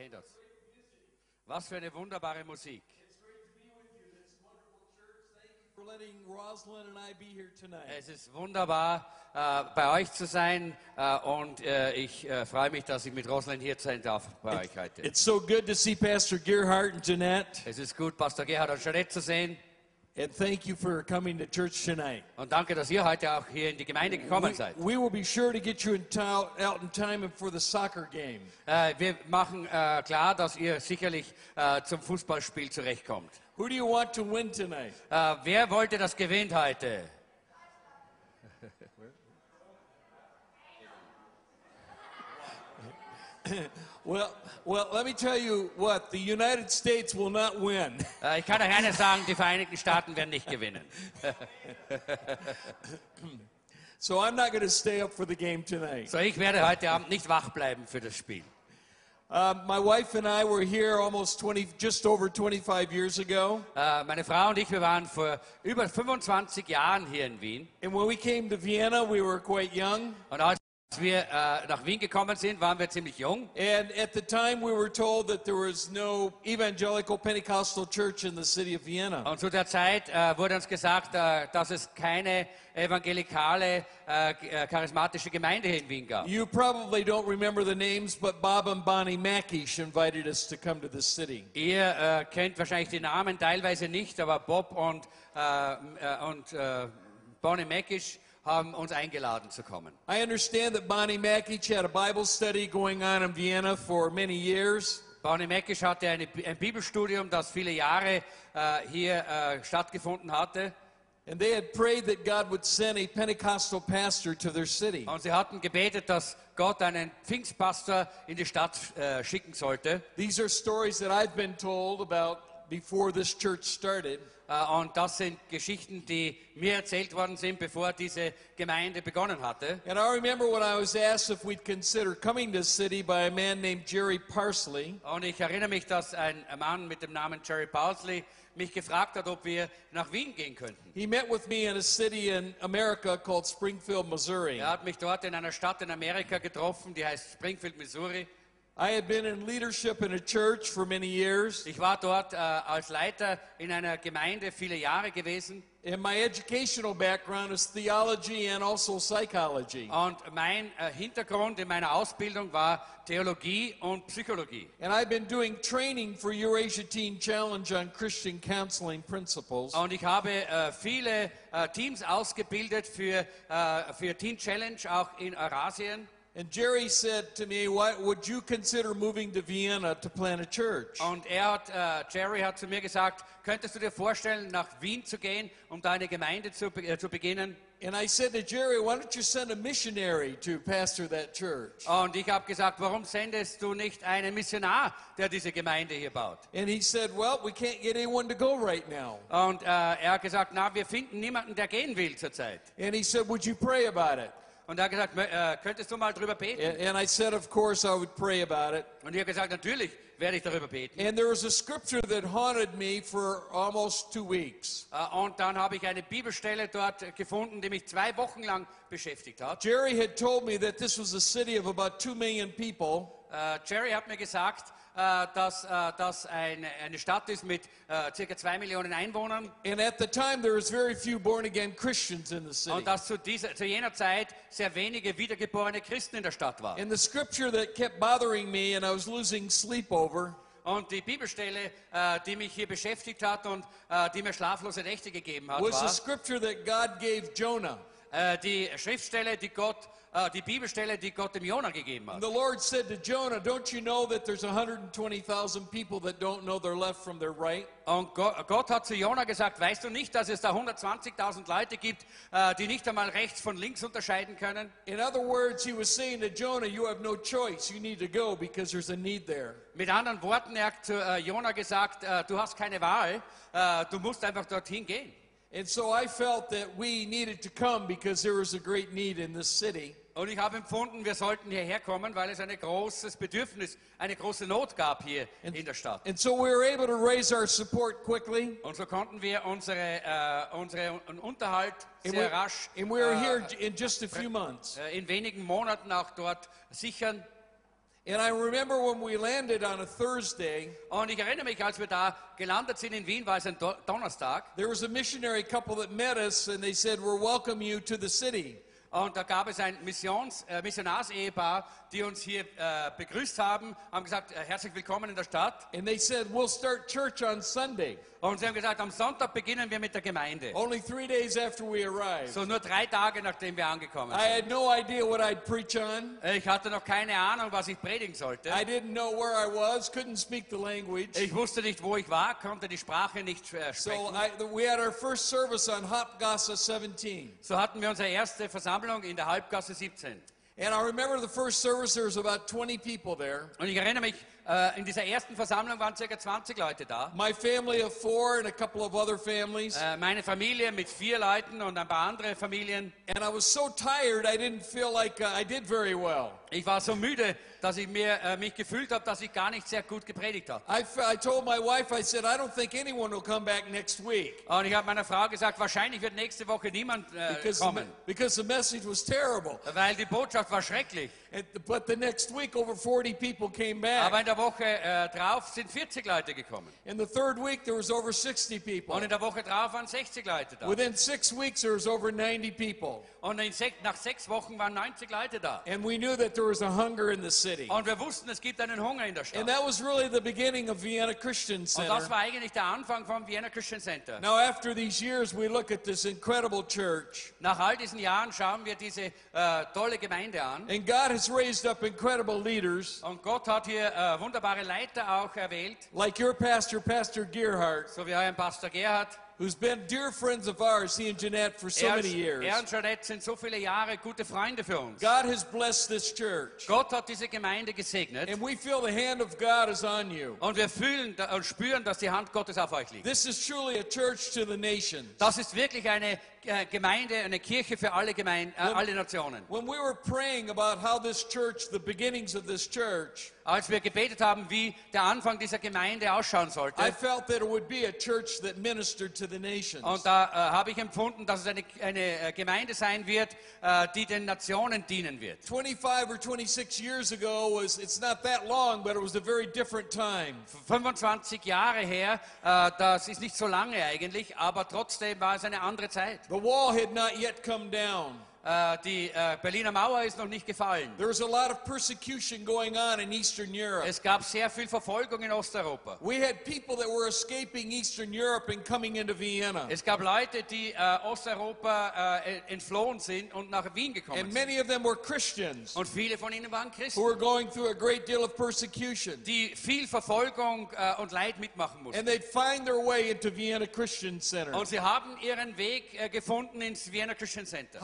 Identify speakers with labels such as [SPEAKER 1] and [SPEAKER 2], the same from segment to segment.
[SPEAKER 1] Aus. Was für eine wunderbare Musik. Es ist wunderbar, äh, bei euch zu sein äh, und äh, ich äh, freue mich, dass ich mit Rosalind hier sein darf bei euch heute.
[SPEAKER 2] It's so good to see Pastor Gerhardt and Jeanette,
[SPEAKER 1] Es ist gut, Pastor Gerhard und Jeanette zu sehen
[SPEAKER 2] and thank you for coming to church tonight.
[SPEAKER 1] und danke, dass ihr heute auch hier in die Gemeinde gekommen seid.
[SPEAKER 2] we will be sure to get you in out in time for the soccer game.
[SPEAKER 1] Äh, wir machen äh, klar, dass ihr sicherlich äh, zum Fußballspiel zurechtkommt.
[SPEAKER 2] Who do you want to win tonight?
[SPEAKER 1] Äh, wer wollte das gewinnt heute?
[SPEAKER 2] Well, well, let me tell you what, the United States will not win.
[SPEAKER 1] Äh, ich kann euch eines sagen, die Vereinigten Staaten werden nicht gewinnen.
[SPEAKER 2] So I'm not going to stay up for the game tonight.
[SPEAKER 1] So, ich werde heute Abend nicht wach bleiben für das Spiel.
[SPEAKER 2] Uh, my wife and I were here almost 20, just over 25 years ago.
[SPEAKER 1] Äh, meine Frau und ich, wir waren vor über 25 Jahren hier in Wien.
[SPEAKER 2] And when we came to Vienna, we were quite young.
[SPEAKER 1] Und als wir äh, nach Wien gekommen sind, waren wir ziemlich jung.
[SPEAKER 2] And at the time, we were told that there was no evangelical Pentecostal church in the city of Vienna.
[SPEAKER 1] Und zu der Zeit äh, wurde uns gesagt, äh, dass es keine evangelikale, äh, äh, charismatische Gemeinde in Wien gab.
[SPEAKER 2] You probably don't remember the names, but Bob and Bonnie Mackish invited us to come to the city.
[SPEAKER 1] Ihr äh, kennt wahrscheinlich die Namen teilweise nicht, aber Bob und, und Bonnie Mackish haben uns eingeladen zu kommen.
[SPEAKER 2] I understand that Bonnie Mackish had a Bible study going on in Vienna for many years.
[SPEAKER 1] Bonnie Mackish hatte eine, ein Bibelstudium, das viele Jahre äh, hier äh, stattgefunden hatte.
[SPEAKER 2] And they had prayed that God would send a Pentecostal pastor to their city.
[SPEAKER 1] Und sie hatten gebetet, dass Gott einen Pfingstpastor in die Stadt äh, schicken sollte.
[SPEAKER 2] These are stories that I've been told about before this church started.
[SPEAKER 1] Äh, und das sind Geschichten, die mir erzählt worden sind, bevor diese Gemeinde begonnen hatte.
[SPEAKER 2] And I remember when I was asked if we'd consider coming to the city by a man named Jerry Parsley.
[SPEAKER 1] Und ich erinnere mich, dass ein Mann mit dem Namen Jerry Parsley mich gefragt hat, ob wir nach Wien gehen könnten.
[SPEAKER 2] He met with me in a city in America called Springfield, Missouri.
[SPEAKER 1] Er hat mich dort in einer Stadt in Amerika getroffen, die heißt Springfield, Missouri.
[SPEAKER 2] I had been in leadership in a church for many years,
[SPEAKER 1] Ich war dort äh, als Leiter in einer Gemeinde viele Jahre gewesen.
[SPEAKER 2] and my educational background is theology and also psychology.
[SPEAKER 1] Und mein äh, Hintergrund in meiner Ausbildung war Theologie und Psychologie.
[SPEAKER 2] And I've been doing training for Eurasia Teen Challenge on Christian counseling principles.
[SPEAKER 1] Und ich habe äh, viele äh, Teams ausgebildet für, äh, für Teen Challenge, auch in Eurasien.
[SPEAKER 2] And Jerry said to me, "What would you consider moving to Vienna to plant a church?"
[SPEAKER 1] Und er hat, äh, Jerry hat zu mir gesagt, könntest du dir vorstellen, nach Wien zu gehen, um da eine Gemeinde zu, be- äh, zu beginnen?
[SPEAKER 2] And I said to Jerry, "Why don't you send a missionary to pastor that church?"
[SPEAKER 1] Und ich habe gesagt, warum sendest du nicht einen Missionar, der diese Gemeinde hier baut?
[SPEAKER 2] And he said, "Well, we can't get anyone to go right now."
[SPEAKER 1] Und äh, er hat gesagt, na, wir finden niemanden, der gehen will zurzeit.
[SPEAKER 2] And he said, "Would you pray about it?"
[SPEAKER 1] Und er hat gesagt, "Mö- äh, könntest du mal drüber beten?
[SPEAKER 2] And, I said, "Of course I would pray about it."
[SPEAKER 1] Und ich habe gesagt, natürlich werde ich darüber beten.
[SPEAKER 2] And there was a scripture that haunted me for almost two weeks.
[SPEAKER 1] Äh, Und dann habe ich eine Bibelstelle dort gefunden, die mich zwei Wochen lang beschäftigt hat.
[SPEAKER 2] Jerry had told me that this was a city of about two million people.
[SPEAKER 1] Äh, Jerry hat mir gesagt, dass äh, das eine, eine Stadt ist mit äh, circa zwei Millionen Einwohnern
[SPEAKER 2] And at the time, there was very few born again Christians in the city.
[SPEAKER 1] und dass zu, dieser, zu jener Zeit sehr wenige wiedergeborene Christen in der Stadt waren.
[SPEAKER 2] And the scripture that kept bothering me and I was losing sleep over
[SPEAKER 1] Und die Bibelstelle, äh, die mich hier beschäftigt hat und äh, die mir schlaflose Nächte gegeben hat,
[SPEAKER 2] was the
[SPEAKER 1] war
[SPEAKER 2] scripture that God gave Jonah.
[SPEAKER 1] Äh, die Schriftstelle, die Gott, äh, die Bibelstelle, die Gott dem Jona gegeben hat.
[SPEAKER 2] The Lord said to Jonah, Don't you know that there's 120,000 people that don't know their left from their right?
[SPEAKER 1] Und Go- Gott hat zu Jona gesagt, weißt du nicht, dass es da 120.000 Leute gibt, äh, die nicht einmal rechts von links unterscheiden können?
[SPEAKER 2] In other words, he was saying to Jonah, You have no choice. You need to go because there's a need there.
[SPEAKER 1] Mit anderen Worten, er hat zu äh, Jona gesagt, du hast keine Wahl, du musst einfach dorthin gehen.
[SPEAKER 2] And so I felt that we needed to come because there was a great need in this city.
[SPEAKER 1] Und ich habe empfunden, wir sollten hierher kommen, weil es ein großes Bedürfnis, eine große Not gab hier in der Stadt.
[SPEAKER 2] And so we were able to raise our support quickly.
[SPEAKER 1] Und so konnten wir unsere, äh, unsere Unterhalt
[SPEAKER 2] And
[SPEAKER 1] sehr
[SPEAKER 2] we,
[SPEAKER 1] rasch
[SPEAKER 2] and we were
[SPEAKER 1] äh,
[SPEAKER 2] here in just a few months.
[SPEAKER 1] äh, in wenigen Monaten auch dort sichern.
[SPEAKER 2] And I remember when we landed on a Thursday,
[SPEAKER 1] Und ich erinnere mich, als wir da gelandet sind in Wien, war es ein Do Donnerstag.
[SPEAKER 2] there was a missionary couple that met us and they said, We're welcome you to the city.
[SPEAKER 1] Und da gab es ein Missions, äh, Missionarsehepaar, die uns hier äh, begrüßt haben, haben gesagt, äh, herzlich willkommen in der Stadt.
[SPEAKER 2] And they said, We'll start church on Sunday,
[SPEAKER 1] Und sie haben gesagt, am Sonntag beginnen wir mit der Gemeinde.
[SPEAKER 2] only three days after we arrived.
[SPEAKER 1] So nur drei Tage, nachdem wir angekommen
[SPEAKER 2] I
[SPEAKER 1] sind.
[SPEAKER 2] had no idea what I'd preach on.
[SPEAKER 1] Ich hatte noch keine Ahnung, was ich predigen sollte.
[SPEAKER 2] I didn't know where I was, couldn't speak the language.
[SPEAKER 1] Ich wusste nicht, wo ich war, konnte die Sprache nicht äh,
[SPEAKER 2] So
[SPEAKER 1] sprechen.
[SPEAKER 2] I, we had our first service on Hopgassa 17.
[SPEAKER 1] So hatten wir unsere erste Versammlung in der Halbgasse 17.
[SPEAKER 2] And I remember the first service, there was about 20 people there.
[SPEAKER 1] Und ich erinnere mich, äh, in dieser ersten Versammlung waren ca. 20 Leute da.
[SPEAKER 2] My family of four and a couple of other families.
[SPEAKER 1] Äh, meine Familie mit vier Leuten und ein paar andere Familien.
[SPEAKER 2] And I was so tired, I didn't feel like uh, I did very well.
[SPEAKER 1] Ich war so müde, dass ich mir, äh, mich gefühlt habe, dass ich gar nicht sehr gut gepredigt habe.
[SPEAKER 2] I, f- I told my wife, I said, I don't think anyone will come back next week
[SPEAKER 1] Und ich habe meiner Frau gesagt, wahrscheinlich wird nächste Woche niemand äh,
[SPEAKER 2] because, the,
[SPEAKER 1] kommen,
[SPEAKER 2] me- because the message was terrible.
[SPEAKER 1] weil die Botschaft war schrecklich.
[SPEAKER 2] And, but the next week, over 40 people came back.
[SPEAKER 1] Aber in der Woche äh, drauf sind 40 Leute gekommen.
[SPEAKER 2] In the third week, there was over 60 people.
[SPEAKER 1] Und in der Woche drauf waren 60 Leute da.
[SPEAKER 2] Within six weeks, there was over 90 people.
[SPEAKER 1] Und in sech, nach sechs Wochen waren 90 Leute da.
[SPEAKER 2] And we knew that there was a hunger in the city.
[SPEAKER 1] Und wir wussten, es gibt einen Hunger in der Stadt.
[SPEAKER 2] And that was really the beginning of Vienna Christian
[SPEAKER 1] Und
[SPEAKER 2] Center.
[SPEAKER 1] das war eigentlich der Anfang vom Vienna Christian Center.
[SPEAKER 2] Now, after these years, we look at this incredible church.
[SPEAKER 1] Nach all diesen Jahren schauen wir diese äh, tolle Gemeinde an.
[SPEAKER 2] And God has raised up incredible leaders,
[SPEAKER 1] Und Gott hat hier äh, wunderbare Leiter auch erwählt,
[SPEAKER 2] like your pastor, Pastor Gearhart,
[SPEAKER 1] so wie euer Pastor Gerhard.
[SPEAKER 2] Who's been dear friends of ours, he and Jeanette, for so
[SPEAKER 1] Er,
[SPEAKER 2] many years.
[SPEAKER 1] er und Jeanette sind so viele Jahre gute Freunde für uns.
[SPEAKER 2] God has blessed this church.
[SPEAKER 1] Gott hat diese Gemeinde gesegnet.
[SPEAKER 2] And we feel the hand of God is on you.
[SPEAKER 1] Und wir fühlen und spüren, dass die Hand Gottes auf euch liegt.
[SPEAKER 2] This is truly a church to the nations.
[SPEAKER 1] Das ist wirklich eine Gemeinde, eine Kirche für alle, Gemeinde, äh, alle Nationen.
[SPEAKER 2] When we were praying about how this church, the beginnings of this church,
[SPEAKER 1] Als wir gebetet haben, wie der Anfang dieser Gemeinde ausschauen sollte,
[SPEAKER 2] I felt that it would be a church that ministered to the nations.
[SPEAKER 1] und da äh, habe ich empfunden, dass es eine, eine äh, Gemeinde sein wird, äh, die den Nationen dienen wird.
[SPEAKER 2] 25 or 26 years ago was, it's not that long, but it was a very different time.
[SPEAKER 1] 25 Jahre her, äh, das ist nicht so lange eigentlich, aber trotzdem war es eine andere Zeit.
[SPEAKER 2] The wall had not yet come down.
[SPEAKER 1] Äh, die äh, Berliner Mauer ist noch nicht gefallen.
[SPEAKER 2] There was a lot of persecution going on in Eastern Europe.
[SPEAKER 1] Es gab sehr viel Verfolgung in Osteuropa.
[SPEAKER 2] We had people that were escaping Eastern Europe and coming into Vienna.
[SPEAKER 1] Es gab Leute, die äh, Osteuropa entflohen sind und nach Wien gekommen
[SPEAKER 2] And
[SPEAKER 1] sind.
[SPEAKER 2] many of them were Christians
[SPEAKER 1] Und viele von ihnen waren
[SPEAKER 2] who
[SPEAKER 1] Christen,
[SPEAKER 2] were going through a great deal of persecution.
[SPEAKER 1] die viel Verfolgung und Leid mitmachen mussten.
[SPEAKER 2] And they'd find their way into Vienna Christian Center.
[SPEAKER 1] Und sie haben ihren Weg gefunden ins Vienna Christian Center.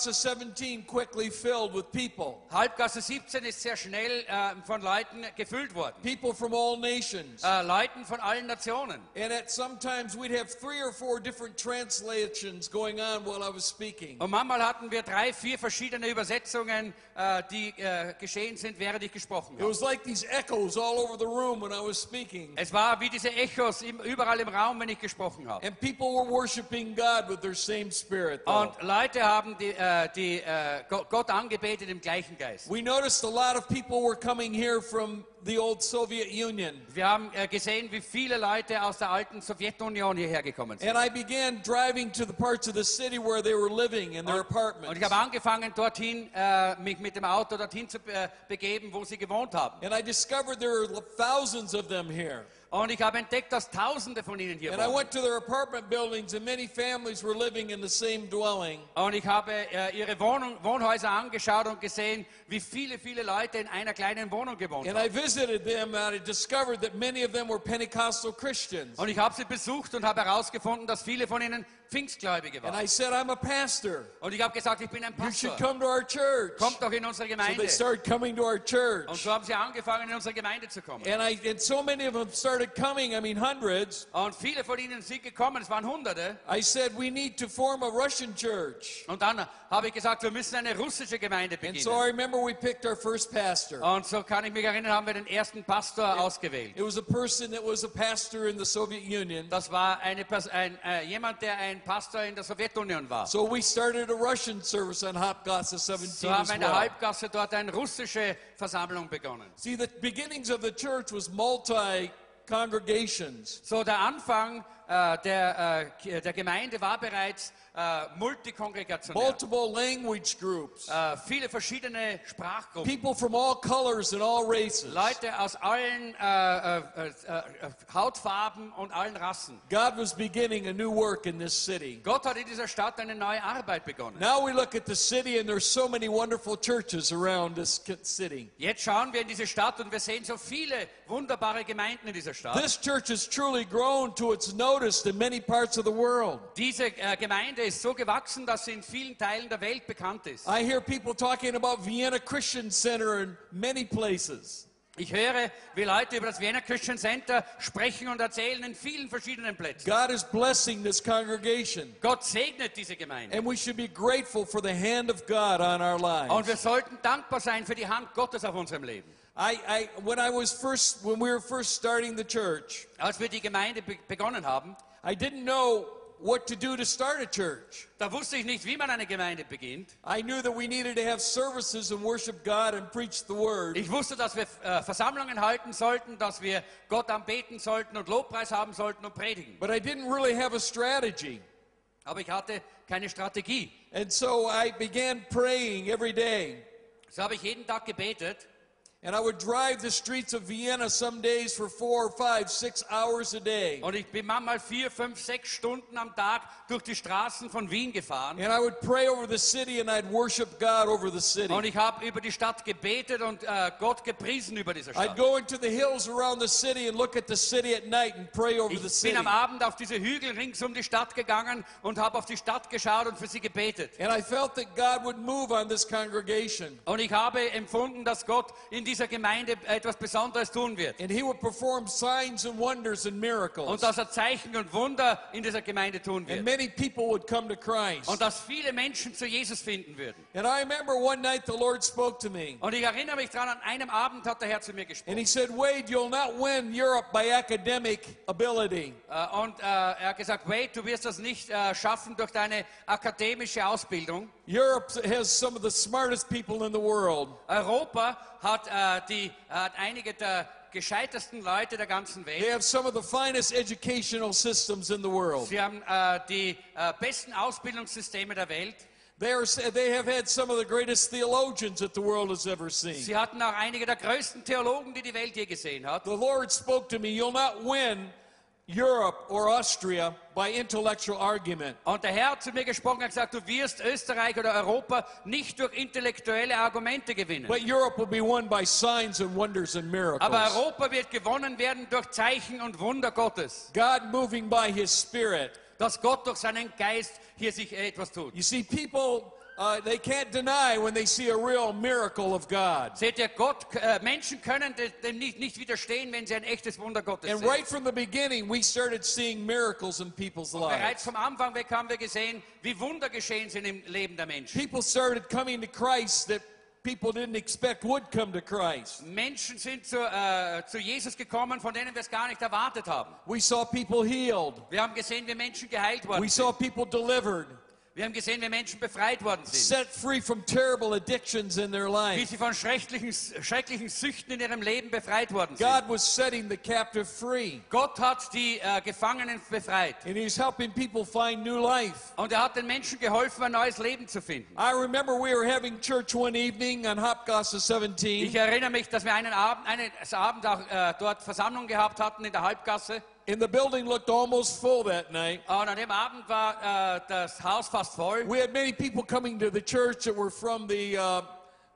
[SPEAKER 2] Hopgasse 17 quickly filled with people.
[SPEAKER 1] Halbgasse 17 ist sehr schnell äh, von Leuten gefüllt worden.
[SPEAKER 2] People from all nations.
[SPEAKER 1] Äh, Leuten von allen Nationen.
[SPEAKER 2] And at sometimes we'd have three or four different translations going on while I was speaking.
[SPEAKER 1] Und manchmal hatten wir drei, vier verschiedene Übersetzungen, äh, die äh, geschehen sind, während ich gesprochen habe.
[SPEAKER 2] like.
[SPEAKER 1] Es war wie diese Echos im, überall im Raum, wenn ich gesprochen habe.
[SPEAKER 2] Spirit.
[SPEAKER 1] Und Leute haben die, äh, die, Go- Gott angebetet im gleichen Geist.
[SPEAKER 2] We noticed a lot of people were coming here from the old Soviet Union.
[SPEAKER 1] Wir haben äh, gesehen, wie viele Leute aus der alten Sowjetunion hierher gekommen sind.
[SPEAKER 2] And I began driving to the parts of the city where they were living in their apartments.
[SPEAKER 1] Und ich habe angefangen, dorthin, äh, mich mit dem Auto dorthin zu äh, begeben, wo sie gewohnt haben.
[SPEAKER 2] And I discovered there are thousands of them here.
[SPEAKER 1] Und ich habe entdeckt, dass Tausende von ihnen hier
[SPEAKER 2] And I
[SPEAKER 1] wohnen.
[SPEAKER 2] went to their apartment buildings, and many families were living in the same dwelling.
[SPEAKER 1] Und ich habe äh, ihre Wohnung, Wohnhäuser angeschaut und gesehen, wie viele, viele Leute in einer kleinen Wohnung gewohnt
[SPEAKER 2] And
[SPEAKER 1] haben.
[SPEAKER 2] I visited them, and I discovered that many of them were Pentecostal Christians.
[SPEAKER 1] Und ich habe sie besucht und habe herausgefunden, dass viele von ihnen Pfingstgläubige
[SPEAKER 2] And
[SPEAKER 1] waren.
[SPEAKER 2] I said, I'm a pastor.
[SPEAKER 1] Und ich habe gesagt, ich bin ein
[SPEAKER 2] You should
[SPEAKER 1] Pastor.
[SPEAKER 2] come to our church.
[SPEAKER 1] Kommt doch in unsere
[SPEAKER 2] So they
[SPEAKER 1] Gemeinde.
[SPEAKER 2] started coming to our
[SPEAKER 1] Und
[SPEAKER 2] church.
[SPEAKER 1] so haben sie angefangen, in unsere Gemeinde zu kommen.
[SPEAKER 2] And, I, and so many of them started started coming, I mean hundreds,
[SPEAKER 1] Und viele von ihnen sind gekommen, es waren Hunderte.
[SPEAKER 2] I said, we need to form a Russian church.
[SPEAKER 1] Und dann habe ich gesagt, wir müssen eine russische Gemeinde
[SPEAKER 2] And so I
[SPEAKER 1] beginnen.
[SPEAKER 2] remember we picked our first pastor.
[SPEAKER 1] Und so kann ich mich erinnern, haben wir den ersten Pastor ausgewählt.
[SPEAKER 2] It was a person that was a pastor in the Soviet Union.
[SPEAKER 1] Das war eine, Pers- ein, äh, jemand, der ein Pastor in der Sowjetunion war.
[SPEAKER 2] So we started a Russian service on Hopgasse 17
[SPEAKER 1] So haben wir in der
[SPEAKER 2] well.
[SPEAKER 1] Halbgasse dort eine russische Versammlung begonnen.
[SPEAKER 2] See, the beginnings of the church was multi congregations.
[SPEAKER 1] So der Anfang äh, der, äh, der Gemeinde war bereits multikongregationell.
[SPEAKER 2] multiple language groups,
[SPEAKER 1] Äh, viele verschiedene Sprachgruppen.
[SPEAKER 2] people from all colors and all races.
[SPEAKER 1] Leute aus allen äh, Hautfarben und allen Rassen.
[SPEAKER 2] God was beginning a new work in this city.
[SPEAKER 1] Gott hat in dieser Stadt eine neue Arbeit begonnen.
[SPEAKER 2] Now we look at the city, and there's so many wonderful churches around this city.
[SPEAKER 1] Jetzt schauen wir in diese Stadt und wir sehen so viele wunderbare Gemeinden in dieser Stadt.
[SPEAKER 2] This church has truly grown to its noticed in many parts of the world.
[SPEAKER 1] Diese äh, Gemeinde ist so gewachsen, dass sie in vielen Teilen der Welt bekannt ist.
[SPEAKER 2] I hear people talking about Vienna Christian Center in many places.
[SPEAKER 1] Ich höre, wie Leute über das Vienna Christian Center sprechen und erzählen in vielen verschiedenen Plätzen.
[SPEAKER 2] God is blessing this congregation,
[SPEAKER 1] Gott segnet diese Gemeinde.
[SPEAKER 2] and we should be grateful for the hand of God on our
[SPEAKER 1] Und wir
[SPEAKER 2] lives.
[SPEAKER 1] sollten dankbar sein für die Hand Gottes auf unserem Leben.
[SPEAKER 2] I, I, when I was first, when we were first starting the church,
[SPEAKER 1] Als wir die Gemeinde be begonnen haben,
[SPEAKER 2] I didn't know what to do to start a church.
[SPEAKER 1] da wusste ich nicht, wie man eine Gemeinde beginnt.
[SPEAKER 2] I knew that we needed to have services and worship God and preach the word.
[SPEAKER 1] Ich wusste, dass wir äh, Versammlungen halten sollten, dass wir Gott anbeten sollten und Lobpreis haben sollten und predigen.
[SPEAKER 2] But I didn't really have a strategy.
[SPEAKER 1] Aber ich hatte keine Strategie.
[SPEAKER 2] And so I began praying every day.
[SPEAKER 1] So habe ich jeden Tag gebetet
[SPEAKER 2] And I would drive the streets of Vienna some days for four, five, six hours a day.
[SPEAKER 1] und ich bin manchmal vier, fünf, sechs Stunden am Tag durch die Straßen von Wien gefahren.
[SPEAKER 2] And I would pray over the city and I'd worship God over the
[SPEAKER 1] Und
[SPEAKER 2] city.
[SPEAKER 1] ich habe über die Stadt gebetet und äh, Gott gepriesen über dieser
[SPEAKER 2] I'd
[SPEAKER 1] Stadt.
[SPEAKER 2] go into the hills around the city and look at the city at night and pray over the
[SPEAKER 1] Ich
[SPEAKER 2] city.
[SPEAKER 1] bin am Abend auf diese Hügel rings um die Stadt gegangen und habe auf die Stadt geschaut und für sie gebetet.
[SPEAKER 2] And I felt that God would move on this congregation.
[SPEAKER 1] Und ich habe empfunden, dass Gott in dieser Gemeinde etwas Besonderes tun wird.
[SPEAKER 2] And he would perform signs and wonders and miracles.
[SPEAKER 1] Und dass er Zeichen und Wunder in dieser Gemeinde tun
[SPEAKER 2] And
[SPEAKER 1] wird.
[SPEAKER 2] many people would come to Christ.
[SPEAKER 1] Und dass viele Menschen zu Jesus finden würden.
[SPEAKER 2] And I remember one night the Lord spoke to me.
[SPEAKER 1] Und ich erinnere mich daran, an einem Abend hat der Herr zu mir
[SPEAKER 2] And
[SPEAKER 1] gesprochen.
[SPEAKER 2] he said, Wade, you'll not win Europe by academic ability.
[SPEAKER 1] Äh, Und äh, er hat gesagt, Wade, du wirst das nicht äh, schaffen durch deine akademische Ausbildung.
[SPEAKER 2] Europe has some of the smartest people in the world.
[SPEAKER 1] Europa hat, äh, die, äh, hat einige der gescheitersten Leute der ganzen Welt.
[SPEAKER 2] They have some of the finest educational systems in the world.
[SPEAKER 1] Sie haben äh, die äh, besten Ausbildungssysteme der Welt.
[SPEAKER 2] They, are, they have had some of the greatest theologians that the world has ever seen.
[SPEAKER 1] Sie hatten auch einige der größten Theologen, die die Welt je gesehen hat.
[SPEAKER 2] The Lord spoke to me, You'll not win Europe or Austria by intellectual argument.
[SPEAKER 1] Und der Herr hat zu mir gesprochen und gesagt, du wirst Österreich oder Europa nicht durch intellektuelle Argumente gewinnen.
[SPEAKER 2] But Europe will be won by signs and wonders and miracles.
[SPEAKER 1] Aber Europa wird gewonnen werden durch Zeichen und Wunder Gottes.
[SPEAKER 2] God moving by His Spirit.
[SPEAKER 1] Dass Gott durch seinen Geist hier sich etwas tut.
[SPEAKER 2] You see, people, uh, they can't deny when they see a real miracle of God.
[SPEAKER 1] Seht ihr, Gott, äh, Menschen können de- dem nicht, nicht widerstehen, wenn sie ein echtes Wunder Gottes
[SPEAKER 2] And
[SPEAKER 1] sehen.
[SPEAKER 2] right from the beginning, we started seeing miracles in people's lives.
[SPEAKER 1] Bereits vom Anfang weg haben wir gesehen, wie Wunder geschehen sind im Leben der Menschen.
[SPEAKER 2] People started coming to Christ that people didn't expect would come to Christ.
[SPEAKER 1] Menschen sind zu, äh, zu Jesus gekommen, von denen wir es gar nicht erwartet haben.
[SPEAKER 2] We saw people healed.
[SPEAKER 1] Wir haben gesehen, wie Menschen geheilt
[SPEAKER 2] We saw people delivered,
[SPEAKER 1] Wir haben gesehen, wie Menschen befreit worden sind.
[SPEAKER 2] set free from terrible addictions in their
[SPEAKER 1] Wie
[SPEAKER 2] life.
[SPEAKER 1] sie von schrecklichen, schrecklichen Süchten in ihrem Leben befreit worden sind.
[SPEAKER 2] God was setting the captive free,
[SPEAKER 1] Gott hat die äh, Gefangenen befreit.
[SPEAKER 2] and He's helping people find new life.
[SPEAKER 1] Und er hat den Menschen geholfen, ein neues Leben zu finden.
[SPEAKER 2] I remember we were having church one evening on Hopgosse
[SPEAKER 1] Ich
[SPEAKER 2] 17,
[SPEAKER 1] erinnere mich, dass wir einen Abend, eines Abend auch äh, dort Versammlung gehabt hatten in der Halbgasse.
[SPEAKER 2] And the building looked almost full that night.
[SPEAKER 1] Und an dem Abend war äh, das Haus fast voll.
[SPEAKER 2] We had many people coming to the church that were from the uh,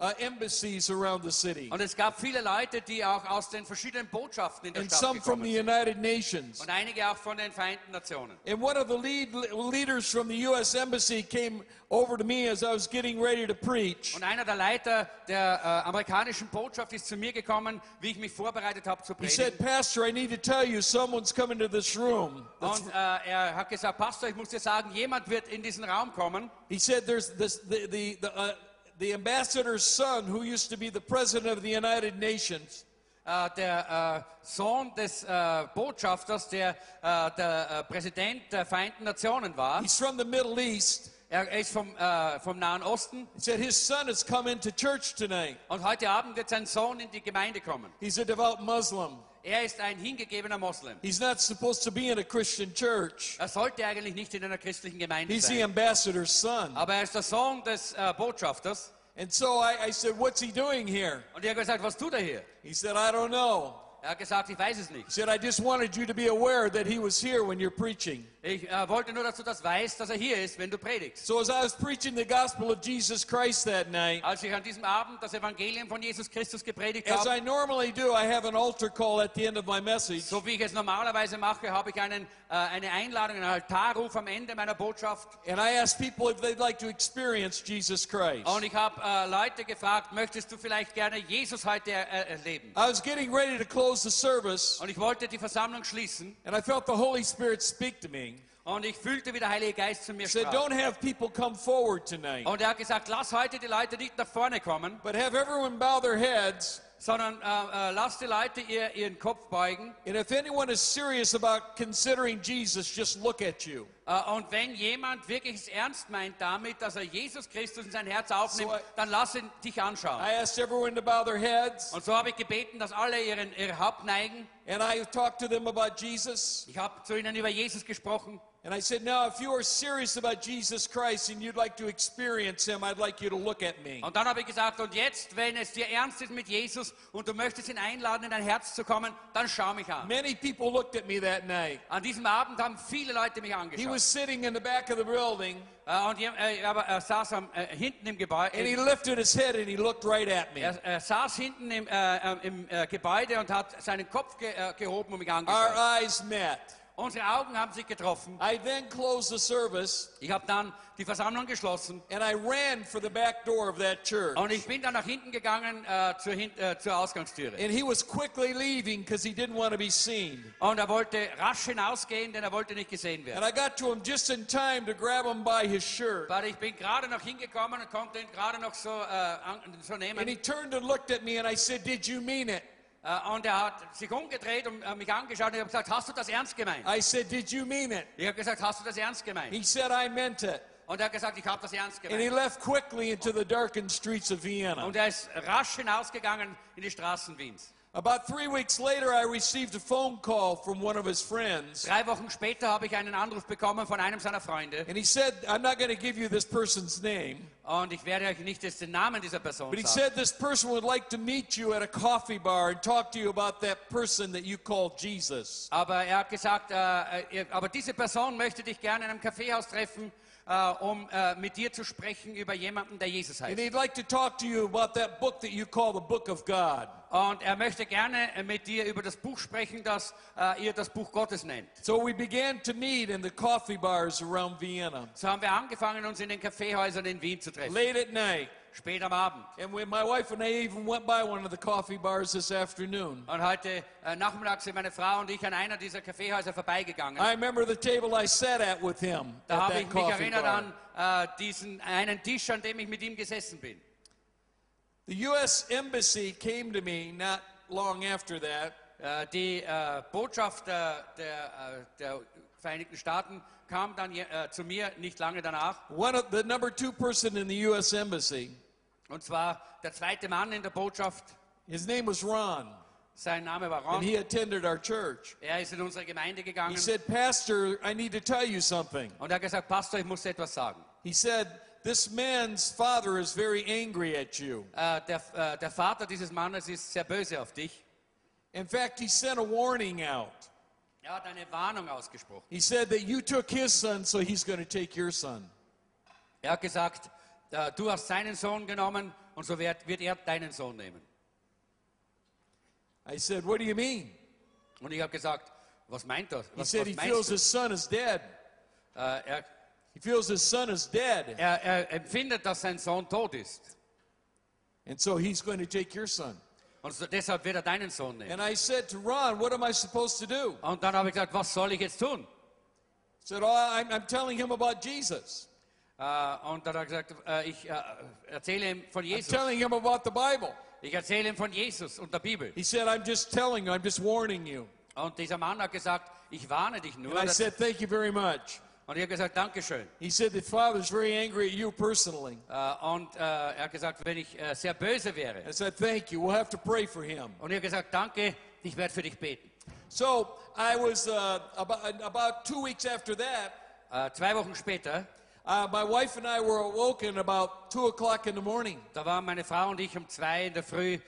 [SPEAKER 2] uh, embassies around the city,
[SPEAKER 1] Und es gab viele Leute, die auch aus den verschiedenen Botschaften in der
[SPEAKER 2] and
[SPEAKER 1] Stadt
[SPEAKER 2] some from the. United Nations.
[SPEAKER 1] Und einige auch von den Vereinten Nationen.
[SPEAKER 2] And one of the lead leaders from the U.S. Embassy came over to me as I was getting ready to preach.
[SPEAKER 1] Und einer der Leiter der äh, amerikanischen Botschaft ist zu mir gekommen, wie ich mich vorbereitet habe zu
[SPEAKER 2] He said,
[SPEAKER 1] predigen.
[SPEAKER 2] Pastor, I need to tell you someone's coming to this room.
[SPEAKER 1] Und äh, er hat gesagt, Pastor, ich muss dir sagen, jemand wird in diesen Raum kommen.
[SPEAKER 2] He said, There's this, the, the, the, uh, the ambassador's son, who used to be the president of the United Nations,
[SPEAKER 1] Äh, der äh, Sohn des äh, Botschafters, der äh, der äh, Präsident der Vereinten Nationen war.
[SPEAKER 2] he's from the Middle East.
[SPEAKER 1] Er ist vom, vom Nahen Osten.
[SPEAKER 2] He said, His son has come into church tonight.
[SPEAKER 1] Und heute Abend wird sein Sohn in die Gemeinde kommen.
[SPEAKER 2] He's a devout Muslim.
[SPEAKER 1] Er ist ein hingegebener Moslem.
[SPEAKER 2] He's not supposed to be in a Christian church.
[SPEAKER 1] Er sollte eigentlich nicht in einer christlichen Gemeinde
[SPEAKER 2] He's the
[SPEAKER 1] sein.
[SPEAKER 2] ambassador's son.
[SPEAKER 1] Aber er ist der Sohn des äh, Botschafters.
[SPEAKER 2] And so I, I said, What's he doing here?
[SPEAKER 1] Und er hat gesagt, was tut er hier?
[SPEAKER 2] He said, I don't know.
[SPEAKER 1] Er hat gesagt, ich weiß es
[SPEAKER 2] He
[SPEAKER 1] nicht.
[SPEAKER 2] said, I just wanted you to be aware that he was here when you're preaching.
[SPEAKER 1] Ich äh, wollte nur, dass du das weißt, dass er hier ist, wenn du predigst.
[SPEAKER 2] So as I was preaching the gospel of Jesus Christ that night,
[SPEAKER 1] Als ich an diesem Abend das Evangelium von Jesus Christus gepredigt
[SPEAKER 2] as
[SPEAKER 1] habe,
[SPEAKER 2] I normally do, I have an altar call at the end of my message.
[SPEAKER 1] so wie ich es normalerweise mache, habe ich einen, äh, eine Einladung, einen Altarruf am Ende meiner Botschaft.
[SPEAKER 2] And I ask people if they'd like to experience Jesus Christ.
[SPEAKER 1] Und ich habe äh, Leute gefragt, möchtest du vielleicht gerne Jesus heute äh, erleben?
[SPEAKER 2] I was getting ready to close the service,
[SPEAKER 1] Und ich wollte die Versammlung schließen
[SPEAKER 2] and I felt the Holy Spirit speak to me.
[SPEAKER 1] Und ich fühlte, wie der Heilige Geist zu mir
[SPEAKER 2] said,
[SPEAKER 1] sprach.
[SPEAKER 2] Don't have people come forward tonight,
[SPEAKER 1] Und er hat gesagt, lass heute die Leute nicht nach vorne kommen,
[SPEAKER 2] but have everyone bow their heads.
[SPEAKER 1] sondern äh, äh, lass die Leute ihr, ihren Kopf beugen.
[SPEAKER 2] And if anyone is serious about considering Jesus, just look at you.
[SPEAKER 1] Äh, und wenn jemand wirklich es ernst meint damit, dass er Jesus Christus in sein Herz aufnimmt,
[SPEAKER 2] So I-
[SPEAKER 1] dann lass ihn dich anschauen.
[SPEAKER 2] I asked everyone to bow their heads,
[SPEAKER 1] Und so habe ich gebeten, dass alle ihren, ihr Haupt neigen.
[SPEAKER 2] and I talked to them about Jesus.
[SPEAKER 1] Ich habe zu ihnen über Jesus gesprochen.
[SPEAKER 2] And I said, Now, if you are serious about Jesus Christ and you'd like to experience him, I'd like you to look at me.
[SPEAKER 1] Und dann habe ich gesagt, und jetzt, wenn es dir ernst ist mit Jesus und du möchtest ihn einladen, in dein Herz zu kommen, dann schau mich an.
[SPEAKER 2] Many people looked at me that night.
[SPEAKER 1] An diesem Abend haben viele Leute mich angeschaut.
[SPEAKER 2] Was sitting in the back of the building,
[SPEAKER 1] Äh, und äh, aber er saß am, äh, hinten im Gebäude.
[SPEAKER 2] and he lifted his head and he looked right at me.
[SPEAKER 1] Er, er saß hinten im, äh, im Gebäude und hat seinen Kopf ge, gehoben und mich
[SPEAKER 2] Our eyes met.
[SPEAKER 1] Unsere Augen haben sich getroffen.
[SPEAKER 2] I then closed the service
[SPEAKER 1] Ich habe dann die Versammlung geschlossen
[SPEAKER 2] and I ran for the back door of that church.
[SPEAKER 1] und ich bin dann nach hinten gegangen äh, zur, Hin äh, zur Ausgangstüre.
[SPEAKER 2] And he was quickly leaving because he didn't want to be seen.
[SPEAKER 1] Und er wollte rasch hinausgehen, denn er wollte nicht gesehen werden.
[SPEAKER 2] And I got to him just in time to grab him by his shirt.
[SPEAKER 1] Weil ich bin gerade noch hingekommen und konnte ihn gerade noch so, äh, so nehmen.
[SPEAKER 2] And he turned and looked at me and I said, Did you mean it?
[SPEAKER 1] Äh, und er hat sich umgedreht und äh, mich angeschaut und ich habe gesagt, hast du das ernst gemeint?
[SPEAKER 2] I said, Did you mean it?
[SPEAKER 1] Ich habe gesagt, hast du das ernst gemeint?
[SPEAKER 2] He said, I meant it.
[SPEAKER 1] Und er hat gesagt, ich habe das ernst
[SPEAKER 2] And he
[SPEAKER 1] gemeint.
[SPEAKER 2] left quickly into the darkened streets of Vienna.
[SPEAKER 1] Und er ist rasch hinausgegangen in die Straßen Wiens.
[SPEAKER 2] About three weeks later, I received a phone call from one of his friends.
[SPEAKER 1] Drei Wochen später habe ich einen Anruf bekommen von einem seiner Freunde.
[SPEAKER 2] And he said, I'm not going to give you this person's name,
[SPEAKER 1] Und ich werde euch nicht jetzt den Namen dieser Person
[SPEAKER 2] but he
[SPEAKER 1] sagen.
[SPEAKER 2] said this person would like to meet you at a coffee bar and talk to you about that person that you call Jesus.
[SPEAKER 1] Aber er hat gesagt, äh, äh, aber diese Person möchte dich gerne in einem Kaffeehaus treffen, äh, um äh, mit dir zu sprechen über jemanden, der Jesus
[SPEAKER 2] And
[SPEAKER 1] heißt.
[SPEAKER 2] he'd like to talk to you about that book that you call the Book of God.
[SPEAKER 1] Und er möchte gerne äh, mit dir über das Buch sprechen, das äh, ihr das Buch Gottes nennt.
[SPEAKER 2] So we began to meet in the coffee bars around Vienna
[SPEAKER 1] So haben wir angefangen, uns in den Kaffeehäusern in Wien zu treffen.
[SPEAKER 2] late at night.
[SPEAKER 1] Spät am Abend.
[SPEAKER 2] And when my wife and I even went by one of the coffee bars this afternoon.
[SPEAKER 1] Und heute äh, Nachmittag sind meine Frau und ich an einer dieser Kaffeehäuser vorbeigegangen.
[SPEAKER 2] I remember the table I sat at with him
[SPEAKER 1] Da habe ich mich erinnert
[SPEAKER 2] bar.
[SPEAKER 1] an äh, diesen einen Tisch, an dem ich mit ihm gesessen bin.
[SPEAKER 2] The U.S. Embassy came to me not long after that
[SPEAKER 1] Äh, die äh, Botschaft der, der, äh, der Vereinigten Staaten kam dann äh, zu mir nicht lange danach.
[SPEAKER 2] One of the number two person in the U.S. Embassy,
[SPEAKER 1] Und zwar der zweite Mann in der Botschaft.
[SPEAKER 2] his name was Ron,
[SPEAKER 1] Sein Name war
[SPEAKER 2] and
[SPEAKER 1] Ron.
[SPEAKER 2] he attended our church.
[SPEAKER 1] Er ist in unsere Gemeinde
[SPEAKER 2] He
[SPEAKER 1] gegangen
[SPEAKER 2] said, Pastor, I need to tell you something.
[SPEAKER 1] und er hat gesagt, Pastor, ich muss etwas sagen.
[SPEAKER 2] He said, This man's father is very angry at you.
[SPEAKER 1] Äh, der, äh, der Vater dieses Mannes ist sehr böse auf dich.
[SPEAKER 2] In fact, he sent a warning out.
[SPEAKER 1] Er hat eine Warnung ausgesprochen.
[SPEAKER 2] He said that you took his son, so he's going to take your son.
[SPEAKER 1] Er hat gesagt, du hast seinen Sohn genommen und so wird, wird er deinen Sohn nehmen.
[SPEAKER 2] I said, What do you mean?
[SPEAKER 1] Und ich habe gesagt, was meint das?
[SPEAKER 2] He
[SPEAKER 1] Was,
[SPEAKER 2] said
[SPEAKER 1] was
[SPEAKER 2] he feels
[SPEAKER 1] du?
[SPEAKER 2] his son is dead.
[SPEAKER 1] Äh, er,
[SPEAKER 2] He feels his son is dead.
[SPEAKER 1] er, er empfindet, dass sein Sohn tot ist.
[SPEAKER 2] And so he's going to take your son.
[SPEAKER 1] Und so, deshalb wird er deinen Sohn nehmen.
[SPEAKER 2] And I said to Ron, What am I supposed to do?
[SPEAKER 1] Und dann habe ich gesagt, was soll ich jetzt tun?
[SPEAKER 2] He said, Oh, I'm, I'm telling him about Jesus.
[SPEAKER 1] Äh, und dann hat er gesagt, äh, ich äh, erzähle ihm von
[SPEAKER 2] I'm
[SPEAKER 1] Jesus.
[SPEAKER 2] telling him about the Bible.
[SPEAKER 1] Ich erzähle ihm von Jesus und der Bibel.
[SPEAKER 2] He said, I'm just telling you, I'm just warning you.
[SPEAKER 1] Und dieser Mann hat gesagt, ich warne dich nur.
[SPEAKER 2] And I said, Thank you very much.
[SPEAKER 1] Und ich habe gesagt, Dankeschön.
[SPEAKER 2] He said, The father's very angry at you personally.
[SPEAKER 1] Und er hat gesagt, wenn ich sehr böse wäre.
[SPEAKER 2] I said, Thank you. We'll have to pray for him.
[SPEAKER 1] Und ich habe gesagt, danke, ich werde für dich beten.
[SPEAKER 2] So I was uh, about, about two weeks after that.
[SPEAKER 1] Zwei Wochen später,
[SPEAKER 2] Uh, my wife and I were awoken about two o'clock in the morning.
[SPEAKER 1] da waren meine Frau und ich um zwei in der Früh, äh,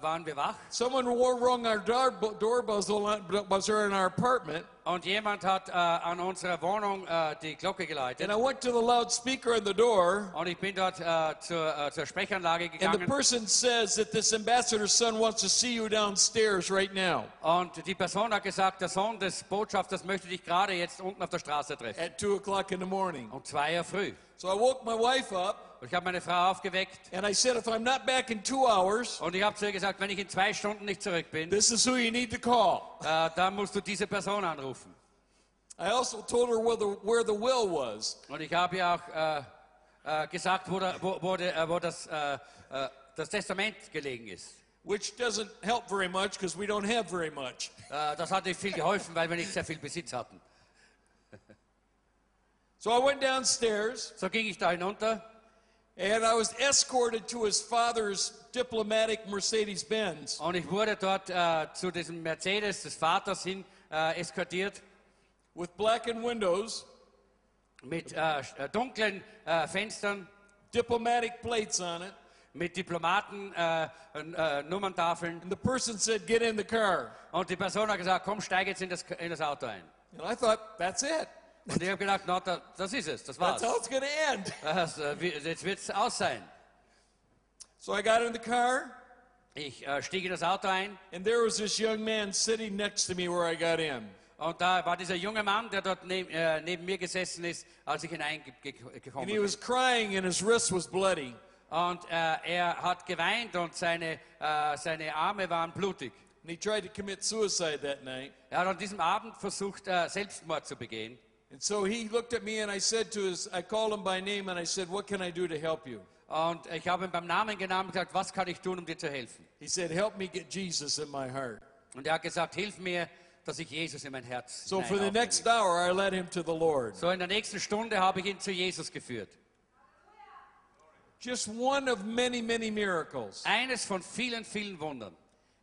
[SPEAKER 1] waren wir wach.
[SPEAKER 2] Someone rung our door, door buzzer in our apartment,
[SPEAKER 1] Und jemand hat äh, an unserer Wohnung äh, die Glocke geläutet.
[SPEAKER 2] and I went to the loudspeaker in the door.
[SPEAKER 1] Und ich bin dort äh, zur, äh, zur Sprechanlage
[SPEAKER 2] And the person says that this ambassador's son wants to see you downstairs right now
[SPEAKER 1] Und die Person hat gesagt, der Sohn des Botschafters möchte dich gerade jetzt unten auf der Straße treffen.
[SPEAKER 2] at two o'clock in the morning.
[SPEAKER 1] Um zwei Uhr früh.
[SPEAKER 2] So I woke my wife up
[SPEAKER 1] Und ich habe meine Frau aufgeweckt.
[SPEAKER 2] and I said, if I'm not back in two hours,
[SPEAKER 1] Und ich habe zu ihr gesagt, wenn ich in zwei Stunden nicht zurück bin,
[SPEAKER 2] this is who you need to call.
[SPEAKER 1] äh, dann musst du diese Person anrufen.
[SPEAKER 2] I also told her where the, where the will was.
[SPEAKER 1] Und ich habe ihr auch äh, äh, gesagt, wo, wo, wo, der, äh, wo das, äh, äh, das Testament gelegen ist.
[SPEAKER 2] which doesn't help very much because we don't have very much.
[SPEAKER 1] Äh, das hat nicht viel geholfen, weil wir nicht sehr viel Besitz hatten.
[SPEAKER 2] So I went downstairs
[SPEAKER 1] So ging ich da hinunter
[SPEAKER 2] and I was escorted to his father's diplomatic Mercedes Benz.
[SPEAKER 1] und ich wurde dort äh, zu diesem Mercedes des Vaters hin äh, eskortiert
[SPEAKER 2] with blackened windows,
[SPEAKER 1] mit äh, äh, dunklen äh, Fenstern,
[SPEAKER 2] diplomatic plates on it.
[SPEAKER 1] mit Diplomaten äh, äh, Nummerntafeln.
[SPEAKER 2] And the person said, Get in the car.
[SPEAKER 1] Und die Person hat gesagt, komm, steig jetzt in das, in das Auto ein.
[SPEAKER 2] And I thought, That's it.
[SPEAKER 1] Und ich habe gedacht, na, da, das ist es, das
[SPEAKER 2] That's
[SPEAKER 1] war's.
[SPEAKER 2] how it's going to end.
[SPEAKER 1] Das, äh, jetzt wird es aus sein.
[SPEAKER 2] So I got in the car,
[SPEAKER 1] Ich äh, stieg in das Auto ein
[SPEAKER 2] and there was this young man sitting next to me where I got in.
[SPEAKER 1] und da war dieser junge Mann, der dort neb, äh, neben mir gesessen ist, als ich
[SPEAKER 2] And
[SPEAKER 1] hineingekommen
[SPEAKER 2] he
[SPEAKER 1] bin.
[SPEAKER 2] was crying, and his wrist was bloody.
[SPEAKER 1] Und äh, er hat geweint und seine, äh, seine Arme waren blutig.
[SPEAKER 2] And he tried to commit suicide that night.
[SPEAKER 1] Er hat an diesem Abend versucht, äh, Selbstmord zu begehen.
[SPEAKER 2] And so he looked at me, and I said to his, I called him by name, and I said, What can I do to help you?
[SPEAKER 1] Und ich habe ihn beim Namen genannt und gesagt, was kann ich tun, um dir zu helfen?
[SPEAKER 2] He said, Help me get Jesus in my heart.
[SPEAKER 1] Und er hat gesagt, hilf mir, dass ich Jesus in mein Herz
[SPEAKER 2] So for the next hour, I led him to the Lord.
[SPEAKER 1] So in der nächsten Stunde habe ich ihn zu Jesus geführt.
[SPEAKER 2] Just one of many, many miracles.
[SPEAKER 1] Eines von vielen, vielen Wundern.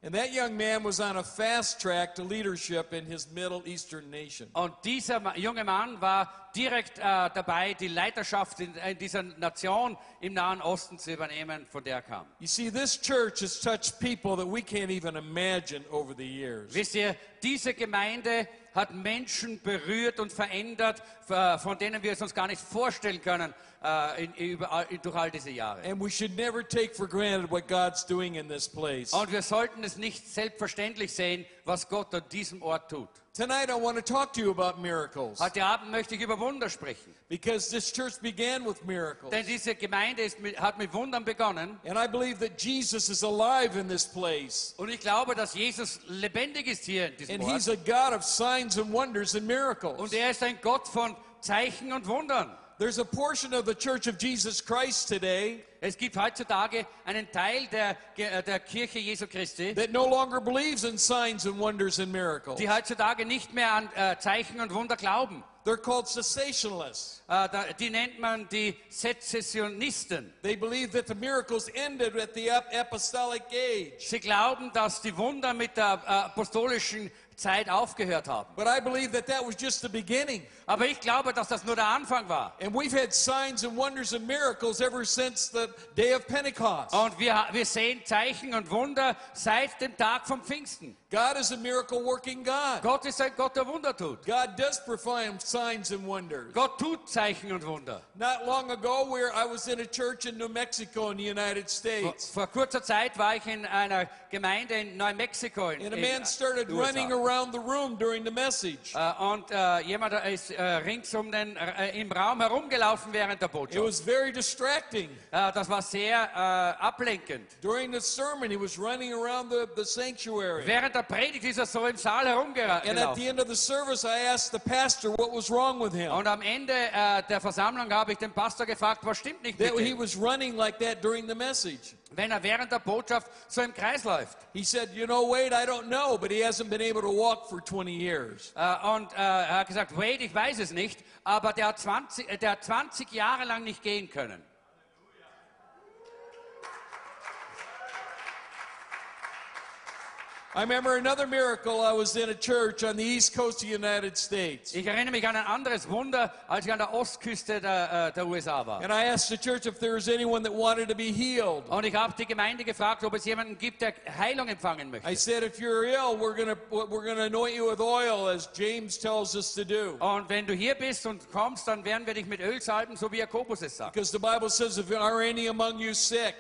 [SPEAKER 2] And that young man was on a fast track to leadership in his Middle Eastern nation.
[SPEAKER 1] Und dieser junge Mann war direkt äh, dabei, die Leiterschaft in, in dieser Nation im Nahen Osten zu übernehmen, von der er kam.
[SPEAKER 2] You see, this church has touched people that we can't even imagine over the years.
[SPEAKER 1] Wisst ihr, diese Gemeinde hat Menschen berührt und verändert, äh, von denen wir es uns gar nicht vorstellen können äh, in, durch all diese Jahre.
[SPEAKER 2] And we should never take for granted what God's doing in this place.
[SPEAKER 1] Und wir sollten es nicht selbstverständlich sehen, was Gott an diesem Ort tut.
[SPEAKER 2] Tonight, I want to talk to you about miracles
[SPEAKER 1] Heute Abend möchte ich über Wunder sprechen.
[SPEAKER 2] because this church began with miracles.
[SPEAKER 1] Denn diese Gemeinde ist mit, hat mit Wundern begonnen.
[SPEAKER 2] And I believe that Jesus is alive in this place.
[SPEAKER 1] Und ich glaube, dass Jesus lebendig ist hier in diesem
[SPEAKER 2] And
[SPEAKER 1] Ort.
[SPEAKER 2] he's a God of signs and wonders and miracles.
[SPEAKER 1] Und er ist ein Gott von Zeichen und Wundern.
[SPEAKER 2] There's a portion of the Church of Jesus Christ today
[SPEAKER 1] Es gibt heutzutage einen Teil der, äh, der Kirche Jesu Christi,
[SPEAKER 2] that no longer believes in signs and wonders and miracles.
[SPEAKER 1] die heutzutage nicht mehr an äh, Zeichen und Wunder glauben.
[SPEAKER 2] They're called cessationalists.
[SPEAKER 1] Äh, da, die nennt man die Sezessionisten.
[SPEAKER 2] They believe that the miracles ended at the ap- apostolic age.
[SPEAKER 1] Sie glauben, dass die Wunder mit der äh, apostolischen Zeit aufgehört haben.
[SPEAKER 2] But I believe that that was just the beginning.
[SPEAKER 1] Aber ich glaube, dass das nur der Anfang war.
[SPEAKER 2] And we've had signs and wonders and miracles ever since the day of Pentecost.
[SPEAKER 1] Und wir, wir sehen Zeichen und Wunder seit dem Tag vom Pfingsten.
[SPEAKER 2] God is a miracle working God.
[SPEAKER 1] Gott ist ein Gott, der Wunder tut.
[SPEAKER 2] God does perform signs and wonders.
[SPEAKER 1] Gott tut Zeichen und Wunder.
[SPEAKER 2] Not long ago, where I was in a church in New Mexico in the United States,
[SPEAKER 1] vor kurzer Zeit war ich in einer Gemeinde in Neumexiko. In,
[SPEAKER 2] and a man started
[SPEAKER 1] USA.
[SPEAKER 2] running around the room during the message.
[SPEAKER 1] Äh, und äh, jemand ist äh, rings um den, im Raum herumgelaufen während der
[SPEAKER 2] It was very distracting.
[SPEAKER 1] Das war sehr ablenkend.
[SPEAKER 2] During the sermon, he was running around the, the sanctuary.
[SPEAKER 1] Während der Predigt ist er so im Saal
[SPEAKER 2] And at the
[SPEAKER 1] herumgelaufen.
[SPEAKER 2] end of the service, I asked the pastor what was wrong with him.
[SPEAKER 1] Und am Ende äh, der Versammlung habe ich den Pastor gefragt, was stimmt nicht mit
[SPEAKER 2] he
[SPEAKER 1] ihm,
[SPEAKER 2] was running like that during the message.
[SPEAKER 1] wenn er während der Botschaft so im Kreis läuft.
[SPEAKER 2] He said, You know, Wade, I don't know, but he hasn't been able to walk for 20 years.
[SPEAKER 1] Äh, und äh, er hat gesagt, Wade, ich weiß es nicht, aber der hat 20, äh, der hat 20 Jahre lang nicht gehen können.
[SPEAKER 2] I remember another miracle. I was in a church on the east coast of the United States.
[SPEAKER 1] Ich erinnere mich an ein anderes Wunder, als ich an der Ostküste der, äh, der USA war.
[SPEAKER 2] And I asked the church if there was anyone that wanted to be healed.
[SPEAKER 1] Und ich habe die Gemeinde gefragt, ob es jemanden gibt, der Heilung empfangen möchte.
[SPEAKER 2] I said, if you're ill, we're gonna we're gonna anoint you with oil, as James tells us to do.
[SPEAKER 1] Und wenn du hier bist und kommst, dann werden wir dich mit Öl salben, so wie Jakobus es sagt.
[SPEAKER 2] Because the Bible says, if there are any among you sick,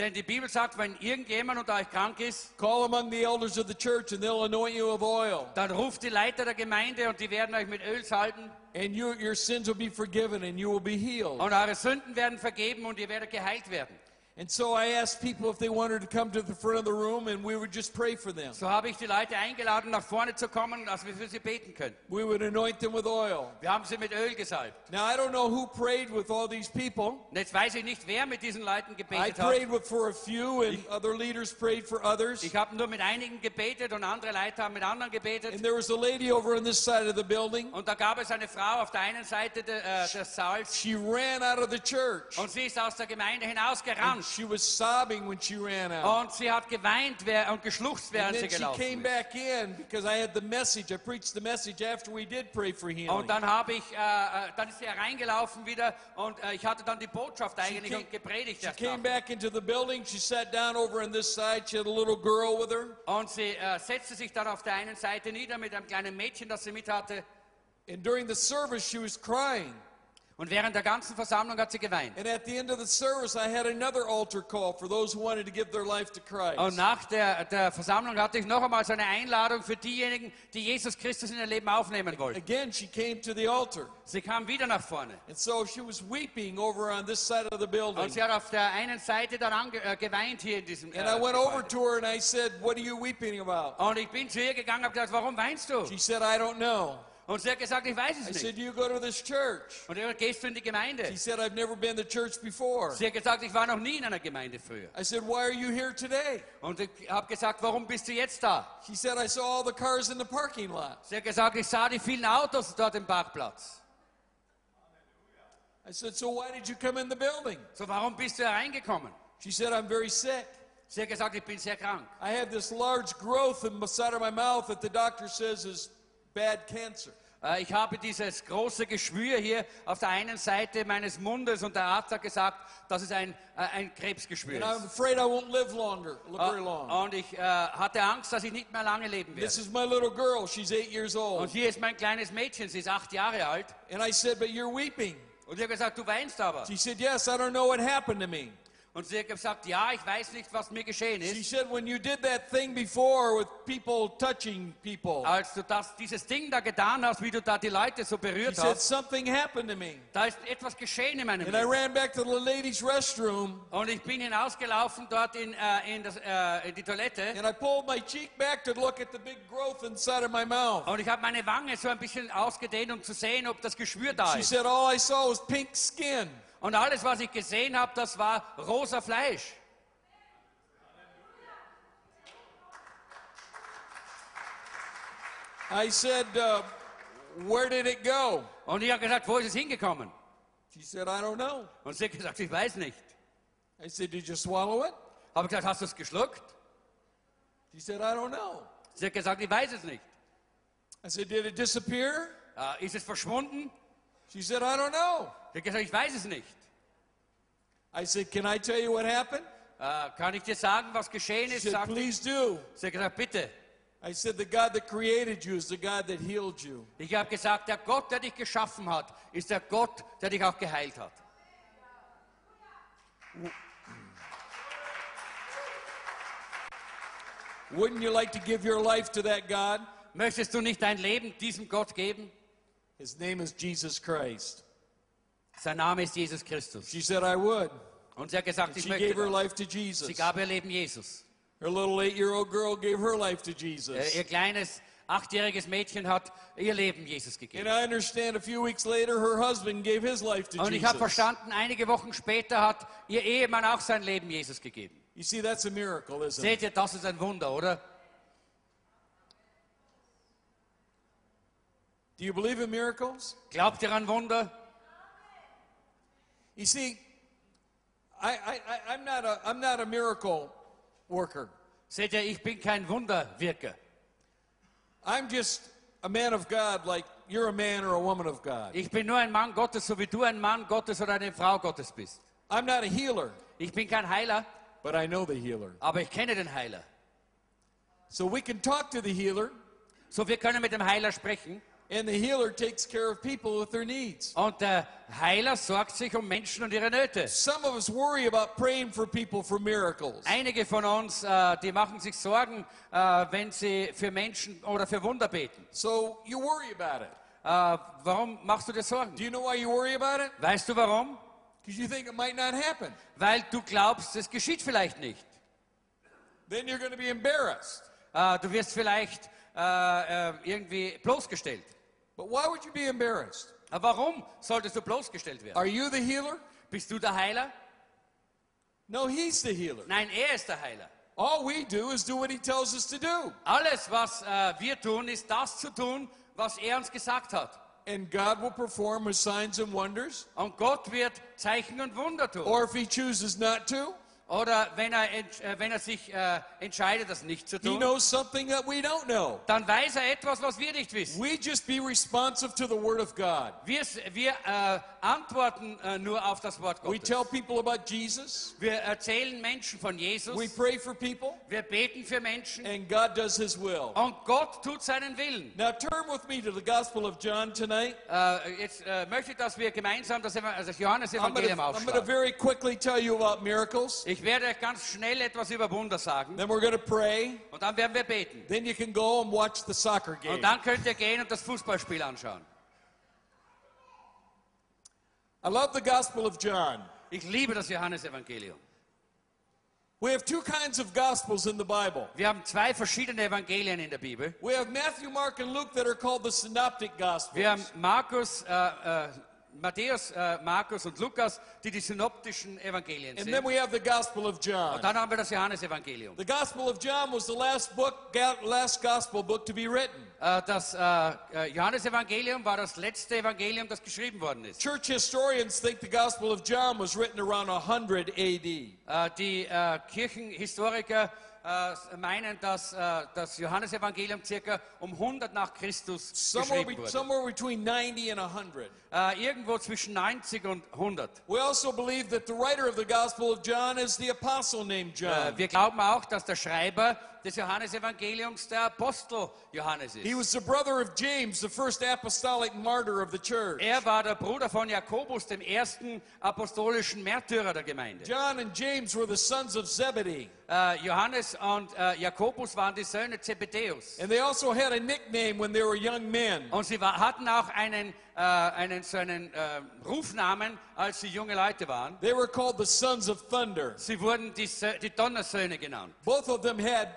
[SPEAKER 1] Denn die Bibel sagt, wenn irgendjemand unter euch krank ist,
[SPEAKER 2] call among the elders of the church, and they'll anoint you with oil,
[SPEAKER 1] dann ruft die Leiter der Gemeinde und die werden euch mit Öl salben
[SPEAKER 2] and you, your sins will be forgiven, and you will be healed.
[SPEAKER 1] und eure Sünden werden vergeben und ihr werdet geheilt werden.
[SPEAKER 2] And so I asked people if they wanted to come to the front of the room, and we would just pray for them.
[SPEAKER 1] So habe ich die Leute eingeladen, nach vorne zu kommen, dass wir für sie beten können.
[SPEAKER 2] We would anoint them with oil.
[SPEAKER 1] Wir haben sie mit Öl gesalbt.
[SPEAKER 2] Now I don't know who prayed with all these people.
[SPEAKER 1] Und jetzt weiß ich nicht, wer mit diesen Leuten
[SPEAKER 2] I
[SPEAKER 1] gebetet hat.
[SPEAKER 2] prayed with for a few, and other leaders prayed for others.
[SPEAKER 1] Ich habe nur mit einigen gebetet und andere Leiter haben mit anderen gebetet.
[SPEAKER 2] And there was a lady over on this side of the building.
[SPEAKER 1] Und da gab es eine Frau auf der einen Seite de, äh, des Saals
[SPEAKER 2] She ran out of the church.
[SPEAKER 1] und sie ist aus der Gemeinde hinausgerannt.
[SPEAKER 2] She was sobbing when she ran out.
[SPEAKER 1] Und sie hat geweint und geschluchzt, während sie gelaufen
[SPEAKER 2] came back in because I had the message. I preached the message after we did pray for healing.
[SPEAKER 1] Und dann habe ich, äh, äh, dann ist sie hereingelaufen wieder und äh, ich hatte dann die Botschaft eigentlich
[SPEAKER 2] came-
[SPEAKER 1] und gepredigt
[SPEAKER 2] She came back into the building. She sat down over on this side. She had a little girl with her.
[SPEAKER 1] Und sie äh, setzte sich dann auf der einen Seite nieder mit einem kleinen Mädchen, das sie mit hatte.
[SPEAKER 2] And during the service, she was crying.
[SPEAKER 1] Und während der ganzen Versammlung hat sie geweint.
[SPEAKER 2] And at the end of the service, I had another altar call for those who wanted to give their life to Christ.
[SPEAKER 1] Und nach der, der Versammlung hatte ich noch einmal so eine Einladung für diejenigen, die Jesus Christus in ihr Leben aufnehmen wollten.
[SPEAKER 2] Again, she came to the altar.
[SPEAKER 1] Sie kam wieder nach vorne.
[SPEAKER 2] And so she was weeping over on this side of the building.
[SPEAKER 1] Und sie hat auf der einen Seite dann äh, geweint hier in diesem
[SPEAKER 2] And
[SPEAKER 1] äh,
[SPEAKER 2] I went over
[SPEAKER 1] Gebäude.
[SPEAKER 2] to her and I said, What are you weeping about?
[SPEAKER 1] Und ich bin zu ihr gegangen und habe gesagt, warum weinst du?
[SPEAKER 2] She said, I don't know.
[SPEAKER 1] Und sie hat gesagt, ich weiß
[SPEAKER 2] I
[SPEAKER 1] es
[SPEAKER 2] said,
[SPEAKER 1] nicht.
[SPEAKER 2] Do you go to this church?
[SPEAKER 1] Und er dann gehst du in die Gemeinde.
[SPEAKER 2] She said, I've never been to church before.
[SPEAKER 1] Sie hat gesagt, ich war noch nie in einer Gemeinde früher.
[SPEAKER 2] I said, Why are you here today?
[SPEAKER 1] Und ich habe gesagt, warum bist du jetzt da?
[SPEAKER 2] She said, I saw all the cars in the parking lot.
[SPEAKER 1] Sie hat gesagt, ich sah die vielen Autos dort im Parkplatz.
[SPEAKER 2] I said, So why did you come in the building?
[SPEAKER 1] So, warum bist du hereingekommen?
[SPEAKER 2] She said, I'm very sick.
[SPEAKER 1] Sie hat gesagt, ich bin sehr krank.
[SPEAKER 2] I have this large growth in the side of my mouth that the doctor says is bad cancer.
[SPEAKER 1] Äh, Ich habe dieses große Geschwür hier auf der einen Seite meines Mundes und der Arzt hat gesagt, dass es ein, äh, ein Krebsgeschwür ist.
[SPEAKER 2] afraid I won't live longer, live very
[SPEAKER 1] Äh,
[SPEAKER 2] long.
[SPEAKER 1] Und ich äh, hatte Angst, dass ich nicht mehr lange leben
[SPEAKER 2] This
[SPEAKER 1] werde.
[SPEAKER 2] is my little girl. She's eight years
[SPEAKER 1] Und
[SPEAKER 2] old.
[SPEAKER 1] hier ist mein kleines Mädchen, sie ist acht Jahre alt.
[SPEAKER 2] And I said, But you're weeping.
[SPEAKER 1] Und sie hat gesagt, du weinst aber.
[SPEAKER 2] She said, Yes, I don't know what happened to me.
[SPEAKER 1] Und sie hat gesagt, ja, ich weiß nicht, was mir geschehen
[SPEAKER 2] She
[SPEAKER 1] ist.
[SPEAKER 2] said, When you did that thing before with people touching people,
[SPEAKER 1] Als du das, dieses Ding da getan hast, wie du da die Leute so
[SPEAKER 2] she
[SPEAKER 1] berührt
[SPEAKER 2] said,
[SPEAKER 1] hast,
[SPEAKER 2] Something happened to me.
[SPEAKER 1] da ist etwas geschehen in meinem
[SPEAKER 2] And I
[SPEAKER 1] Leben.
[SPEAKER 2] ran back to the ladies' restroom
[SPEAKER 1] Und ich bin hinausgelaufen dort in, äh, in, das, äh, in die Toilette.
[SPEAKER 2] and I pulled my cheek back to look at the big growth inside of my mouth.
[SPEAKER 1] Und ich habe meine Wange so ein bisschen ausgedehnt, um zu sehen, ob das Geschwür da
[SPEAKER 2] She
[SPEAKER 1] ist.
[SPEAKER 2] said, All I saw was pink skin.
[SPEAKER 1] Und alles, was ich gesehen habe, das war rosa Fleisch.
[SPEAKER 2] I said, uh, Where did it go?
[SPEAKER 1] Und ich habe gesagt, wo ist es hingekommen?
[SPEAKER 2] She said, I don't know.
[SPEAKER 1] Und sie hat gesagt, ich weiß nicht.
[SPEAKER 2] I said, Did you swallow it?
[SPEAKER 1] Habe ich gesagt, hast du es geschluckt?
[SPEAKER 2] She said, I don't know.
[SPEAKER 1] Sie hat gesagt, ich weiß es nicht.
[SPEAKER 2] I said, Did it disappear?
[SPEAKER 1] Äh, ist es verschwunden?
[SPEAKER 2] She said, I don't know.
[SPEAKER 1] Sie hat gesagt, ich weiß es nicht.
[SPEAKER 2] I said, Can I tell you what happened?
[SPEAKER 1] Äh, kann ich dir sagen, was geschehen
[SPEAKER 2] She
[SPEAKER 1] ist?
[SPEAKER 2] said, Please do.
[SPEAKER 1] sie hat gesagt, bitte.
[SPEAKER 2] I said, the God that created you is the God that healed you.
[SPEAKER 1] Ich habe gesagt, der Gott, der dich geschaffen hat, ist der Gott, der dich auch geheilt hat.
[SPEAKER 2] Wouldn't you like to give your life to that God?
[SPEAKER 1] Möchtest du nicht dein Leben diesem Gott geben?
[SPEAKER 2] His name is Jesus Christ.
[SPEAKER 1] Sein Name ist Jesus Christus.
[SPEAKER 2] She said, I would.
[SPEAKER 1] Und sie hat gesagt, ich
[SPEAKER 2] She
[SPEAKER 1] möchte
[SPEAKER 2] gave her life to Jesus.
[SPEAKER 1] Sie gab ihr Leben Jesus.
[SPEAKER 2] Her little old girl gave her life to
[SPEAKER 1] Äh,
[SPEAKER 2] Jesus.
[SPEAKER 1] Ihr kleines achtjähriges Mädchen hat ihr Leben Jesus
[SPEAKER 2] And
[SPEAKER 1] gegeben.
[SPEAKER 2] I understand a few weeks later, her husband gave his life to
[SPEAKER 1] Und ich habe
[SPEAKER 2] Jesus.
[SPEAKER 1] verstanden, einige Wochen später hat ihr Ehemann auch sein Leben Jesus gegeben.
[SPEAKER 2] You see, that's a miracle, isn't it?
[SPEAKER 1] Seht ihr, das ist ein Wunder, oder?
[SPEAKER 2] Do you believe in miracles?
[SPEAKER 1] Glaubt ihr an Wunder?
[SPEAKER 2] You see, I, I, I'm, not a, I'm not a miracle worker.
[SPEAKER 1] Seht ihr, ich bin kein Wunderwirker.
[SPEAKER 2] I'm just a man of God like you're a man or a woman of God.
[SPEAKER 1] Ich bin nur ein Mann Gottes, so wie du ein Mann Gottes oder eine Frau Gottes bist.
[SPEAKER 2] I'm not a healer,
[SPEAKER 1] Ich bin kein Heiler,
[SPEAKER 2] but I know the healer.
[SPEAKER 1] aber ich kenne den Heiler.
[SPEAKER 2] So we can talk to the healer,
[SPEAKER 1] So, wir können mit dem Heiler sprechen
[SPEAKER 2] and the healer takes care of people with their needs.
[SPEAKER 1] und der Heiler sorgt sich um Menschen und ihre Nöte.
[SPEAKER 2] Some of us worry about praying for people for miracles.
[SPEAKER 1] Einige von uns, äh, die machen sich Sorgen, äh, wenn sie für Menschen oder für Wunder beten.
[SPEAKER 2] So you worry about it.
[SPEAKER 1] Äh, warum machst du dir Sorgen?
[SPEAKER 2] Do you know why you worry about it?
[SPEAKER 1] Weißt du warum?
[SPEAKER 2] Because you think it might not happen.
[SPEAKER 1] Weil du glaubst, es geschieht vielleicht nicht.
[SPEAKER 2] Then you're going to be embarrassed.
[SPEAKER 1] Äh, du wirst vielleicht äh, äh, irgendwie bloßgestellt.
[SPEAKER 2] But why would you be embarrassed?
[SPEAKER 1] Warum solltest du bloßgestellt werden?
[SPEAKER 2] Are you the healer?
[SPEAKER 1] Bist du der Heiler?
[SPEAKER 2] No, he's the healer.
[SPEAKER 1] Nein, er ist der Heiler.
[SPEAKER 2] All we do is do what he tells us to do.
[SPEAKER 1] Alles, was äh, wir tun, ist das zu tun, was er uns gesagt hat.
[SPEAKER 2] And God will perform his signs and wonders.
[SPEAKER 1] Und Gott wird Zeichen und Wunder tun.
[SPEAKER 2] Or if he chooses not to,
[SPEAKER 1] Oder wenn er, äh, wenn er sich äh, entscheidet, das nicht zu tun, dann weiß er etwas, was wir nicht wissen. Wir, wir äh, antworten äh, nur auf das Wort
[SPEAKER 2] We tell people about Jesus.
[SPEAKER 1] Wir erzählen Menschen von
[SPEAKER 2] We pray for people.
[SPEAKER 1] Wir beten für Menschen.
[SPEAKER 2] And God does his will.
[SPEAKER 1] Und Gott tut seinen Willen.
[SPEAKER 2] Now turn with me to the Gospel of John tonight.
[SPEAKER 1] Äh, jetzt äh, möchte ich, dass wir gemeinsam das, Eva- also das
[SPEAKER 2] I'm going to very quickly tell you about miracles.
[SPEAKER 1] Ich werde ganz schnell etwas über Wunder sagen.
[SPEAKER 2] Then we're going to pray.
[SPEAKER 1] Und dann werden wir beten.
[SPEAKER 2] Then you can go and watch the soccer game.
[SPEAKER 1] Und dann könnt ihr gehen und das Fußballspiel anschauen.
[SPEAKER 2] I love the Gospel of John.
[SPEAKER 1] Ich liebe das Johannesevangelium.
[SPEAKER 2] We have two kinds of Gospels in the Bible.
[SPEAKER 1] Wir haben zwei verschiedene Evangelien in der Bibel.
[SPEAKER 2] We have Matthew, Mark, and Luke that are called the Synoptic Gospels.
[SPEAKER 1] Wir haben Markus, äh, äh, Matthäus, äh, Markus und Lukas, die die synoptischen Evangelien
[SPEAKER 2] And
[SPEAKER 1] sind.
[SPEAKER 2] then we have the Gospel of
[SPEAKER 1] Und
[SPEAKER 2] John.
[SPEAKER 1] dann haben wir das Johannesevangelium.
[SPEAKER 2] The Gospel of John was the last book, ga- last gospel book to be written.
[SPEAKER 1] Äh, Das äh, äh, Johannesevangelium war das letzte Evangelium, das geschrieben worden ist.
[SPEAKER 2] Church historians think the Gospel of John was written around 100 AD.
[SPEAKER 1] Äh, Die äh, Kirchenhistoriker äh, meinen, dass äh, das Johannesevangelium circa um 100 nach Christus
[SPEAKER 2] Somewhere,
[SPEAKER 1] geschrieben
[SPEAKER 2] be-
[SPEAKER 1] wurde.
[SPEAKER 2] somewhere between 90 and 100.
[SPEAKER 1] Äh, Irgendwo zwischen 90 und 100.
[SPEAKER 2] We also believe that the writer of the Gospel of John is the apostle named
[SPEAKER 1] Äh,
[SPEAKER 2] John.
[SPEAKER 1] Wir glauben auch, dass der Schreiber des Johannesevangeliums der Apostel Johannes
[SPEAKER 2] He
[SPEAKER 1] ist.
[SPEAKER 2] was the brother of James, the first apostolic martyr of the church.
[SPEAKER 1] Er war der Bruder von Jakobus, dem ersten apostolischen Märtyrer der Gemeinde.
[SPEAKER 2] John and James were the sons of Zebedee.
[SPEAKER 1] Äh, Johannes und äh, Jakobus waren die Söhne Zebedeus.
[SPEAKER 2] And they also had a nickname when they were young men.
[SPEAKER 1] Und sie war, hatten auch einen, äh, einen, so einen äh, Rufnamen, als sie junge Leute waren.
[SPEAKER 2] They were called the sons of thunder.
[SPEAKER 1] Sie wurden die, die Donnersöhne genannt.
[SPEAKER 2] Both of them had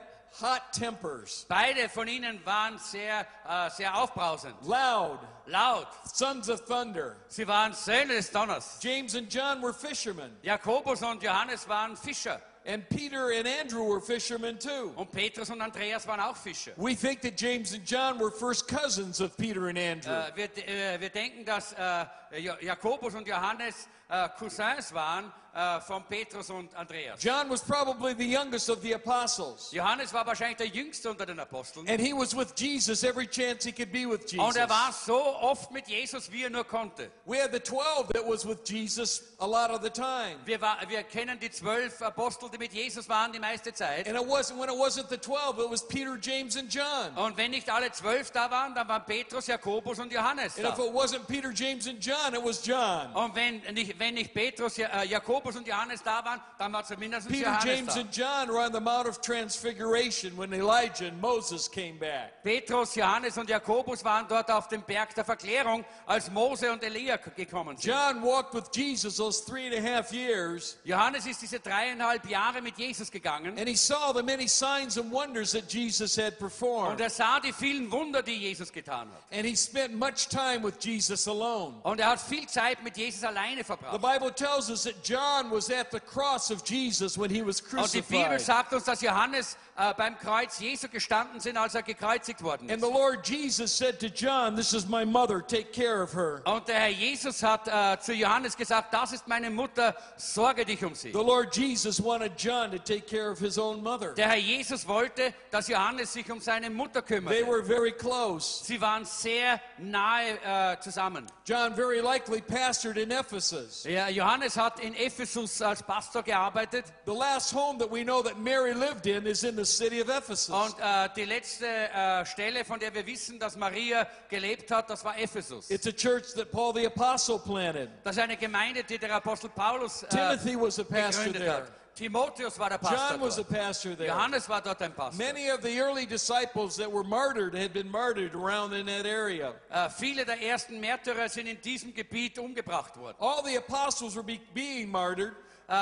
[SPEAKER 2] hot tempers,
[SPEAKER 1] Beide von ihnen waren sehr, äh, sehr aufbrausend,
[SPEAKER 2] loud,
[SPEAKER 1] laut.
[SPEAKER 2] sons of thunder.
[SPEAKER 1] Sie waren Söhne des Donners.
[SPEAKER 2] James and John were fishermen,
[SPEAKER 1] Jakobus und Johannes waren Fischer.
[SPEAKER 2] And Peter and Andrew were fishermen too.
[SPEAKER 1] Und Petrus und Andreas waren auch Fischer.
[SPEAKER 2] We think that James and John were first cousins of Peter and Andrew.
[SPEAKER 1] Äh, wir, äh, wir denken, dass äh, Jo- Jakobus und Johannes äh, Cousins waren äh, von Petrus und Andreas.
[SPEAKER 2] John was probably the youngest of the apostles.
[SPEAKER 1] Johannes war wahrscheinlich der jüngste unter den Aposteln.
[SPEAKER 2] And he was with Jesus every chance he could be with Jesus.
[SPEAKER 1] Und er war so oft mit Jesus, wie er nur konnte.
[SPEAKER 2] We had the 12 that was with Jesus a lot of the time.
[SPEAKER 1] Wir, war, wir kennen die zwölf Apostel, die mit Jesus waren die meiste Zeit.
[SPEAKER 2] And it wasn't when it wasn't the 12, it was Peter, James, and John.
[SPEAKER 1] Und wenn nicht alle zwölf da waren, dann waren Petrus, Jakobus und Johannes
[SPEAKER 2] And if it wasn't Peter, James, and John, it was John.
[SPEAKER 1] Und wenn nicht, wenn nicht Petrus, äh, Jakobus und Johannes da waren, dann war zumindest
[SPEAKER 2] Peter,
[SPEAKER 1] Johannes
[SPEAKER 2] James,
[SPEAKER 1] da.
[SPEAKER 2] and John were on the Mount of Transfiguration when Elijah and Moses came back.
[SPEAKER 1] Petrus, Johannes und Jakobus waren dort auf dem Berg der Verklärung, als Mose und Elia gekommen sind.
[SPEAKER 2] John walked with Jesus those three and a half years,
[SPEAKER 1] Johannes ist diese dreieinhalb Jahre mit Jesus gegangen
[SPEAKER 2] and he saw the many signs and wonders that Jesus had
[SPEAKER 1] und
[SPEAKER 2] performed.
[SPEAKER 1] er sah die vielen Wunder, die Jesus getan hat.
[SPEAKER 2] And he spent much time with Jesus alone.
[SPEAKER 1] Und er hat viel Zeit mit Jesus alleine
[SPEAKER 2] The. Bible tells us that John was at the cross of Jesus when he was
[SPEAKER 1] Und die Bibel
[SPEAKER 2] crucified.
[SPEAKER 1] sagt uns, dass Johannes äh, beim Kreuz Jesu gestanden sind, als er gekreuzigt worden
[SPEAKER 2] And
[SPEAKER 1] ist.
[SPEAKER 2] the Lord Jesus said to John, This is my mother, take care of her.
[SPEAKER 1] Und der Herr Jesus hat äh, zu Johannes gesagt, das ist meine Mutter, sorge dich um sie.
[SPEAKER 2] The Lord Jesus wanted John to take care of his own mother.
[SPEAKER 1] Der Herr Jesus wollte, dass Johannes sich um seine Mutter
[SPEAKER 2] They
[SPEAKER 1] kümmert.
[SPEAKER 2] were very close.
[SPEAKER 1] Sie waren sehr nahe äh, zusammen.
[SPEAKER 2] John very likely pastored in Ephesus.
[SPEAKER 1] Ja, Johannes hat in Ephesus als Pastor gearbeitet
[SPEAKER 2] The last home that we know that Mary lived in is in the city of Ephesus.
[SPEAKER 1] und äh, die letzte äh, Stelle, von der wir wissen, dass Maria gelebt hat, das war Ephesus.
[SPEAKER 2] It's a church that Paul the Apostle planted.
[SPEAKER 1] Das ist eine Gemeinde, die der Apostel Paulus äh,
[SPEAKER 2] Timothy was a pastor
[SPEAKER 1] gegründet
[SPEAKER 2] there.
[SPEAKER 1] hat. Timotheus war der Pastor
[SPEAKER 2] John was a pastor there.
[SPEAKER 1] Johannes war dort ein Pastor.
[SPEAKER 2] Many of the early disciples that were martyred had been martyred around in that area.
[SPEAKER 1] Äh, viele der ersten Märtyrer sind in diesem Gebiet umgebracht worden.
[SPEAKER 2] All the apostles were be- being martyred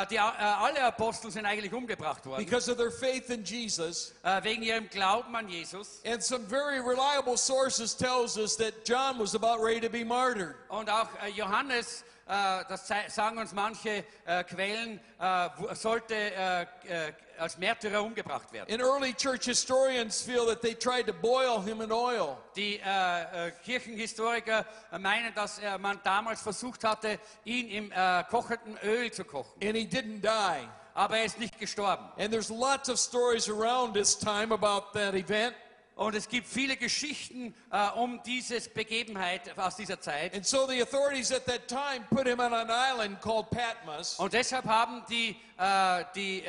[SPEAKER 1] die, äh, alle Apostel sind eigentlich umgebracht worden,
[SPEAKER 2] because of their faith in Jesus.
[SPEAKER 1] äh, wegen ihrem Glauben an Jesus.
[SPEAKER 2] And some very reliable sources tells us that John was about ready to be martyred.
[SPEAKER 1] Und auch äh, Johannes, äh, das zei- sagen uns manche äh, Quellen, äh, sollte äh, äh, als Märtyrer umgebracht werden.
[SPEAKER 2] And early church historians feel that they tried to boil him in oil.
[SPEAKER 1] Die äh, äh, Kirchenhistoriker äh, meinen, dass äh, man damals versucht hatte, ihn im äh, kochenden Öl zu kochen.
[SPEAKER 2] And he didn't die.
[SPEAKER 1] Aber er ist nicht gestorben.
[SPEAKER 2] And there's lots of stories around this time about that event.
[SPEAKER 1] Und es gibt viele Geschichten äh, um diese Begebenheit aus dieser Zeit.
[SPEAKER 2] And so the authorities at that time put him on an island called Patmos.
[SPEAKER 1] Und deshalb haben die, äh, die,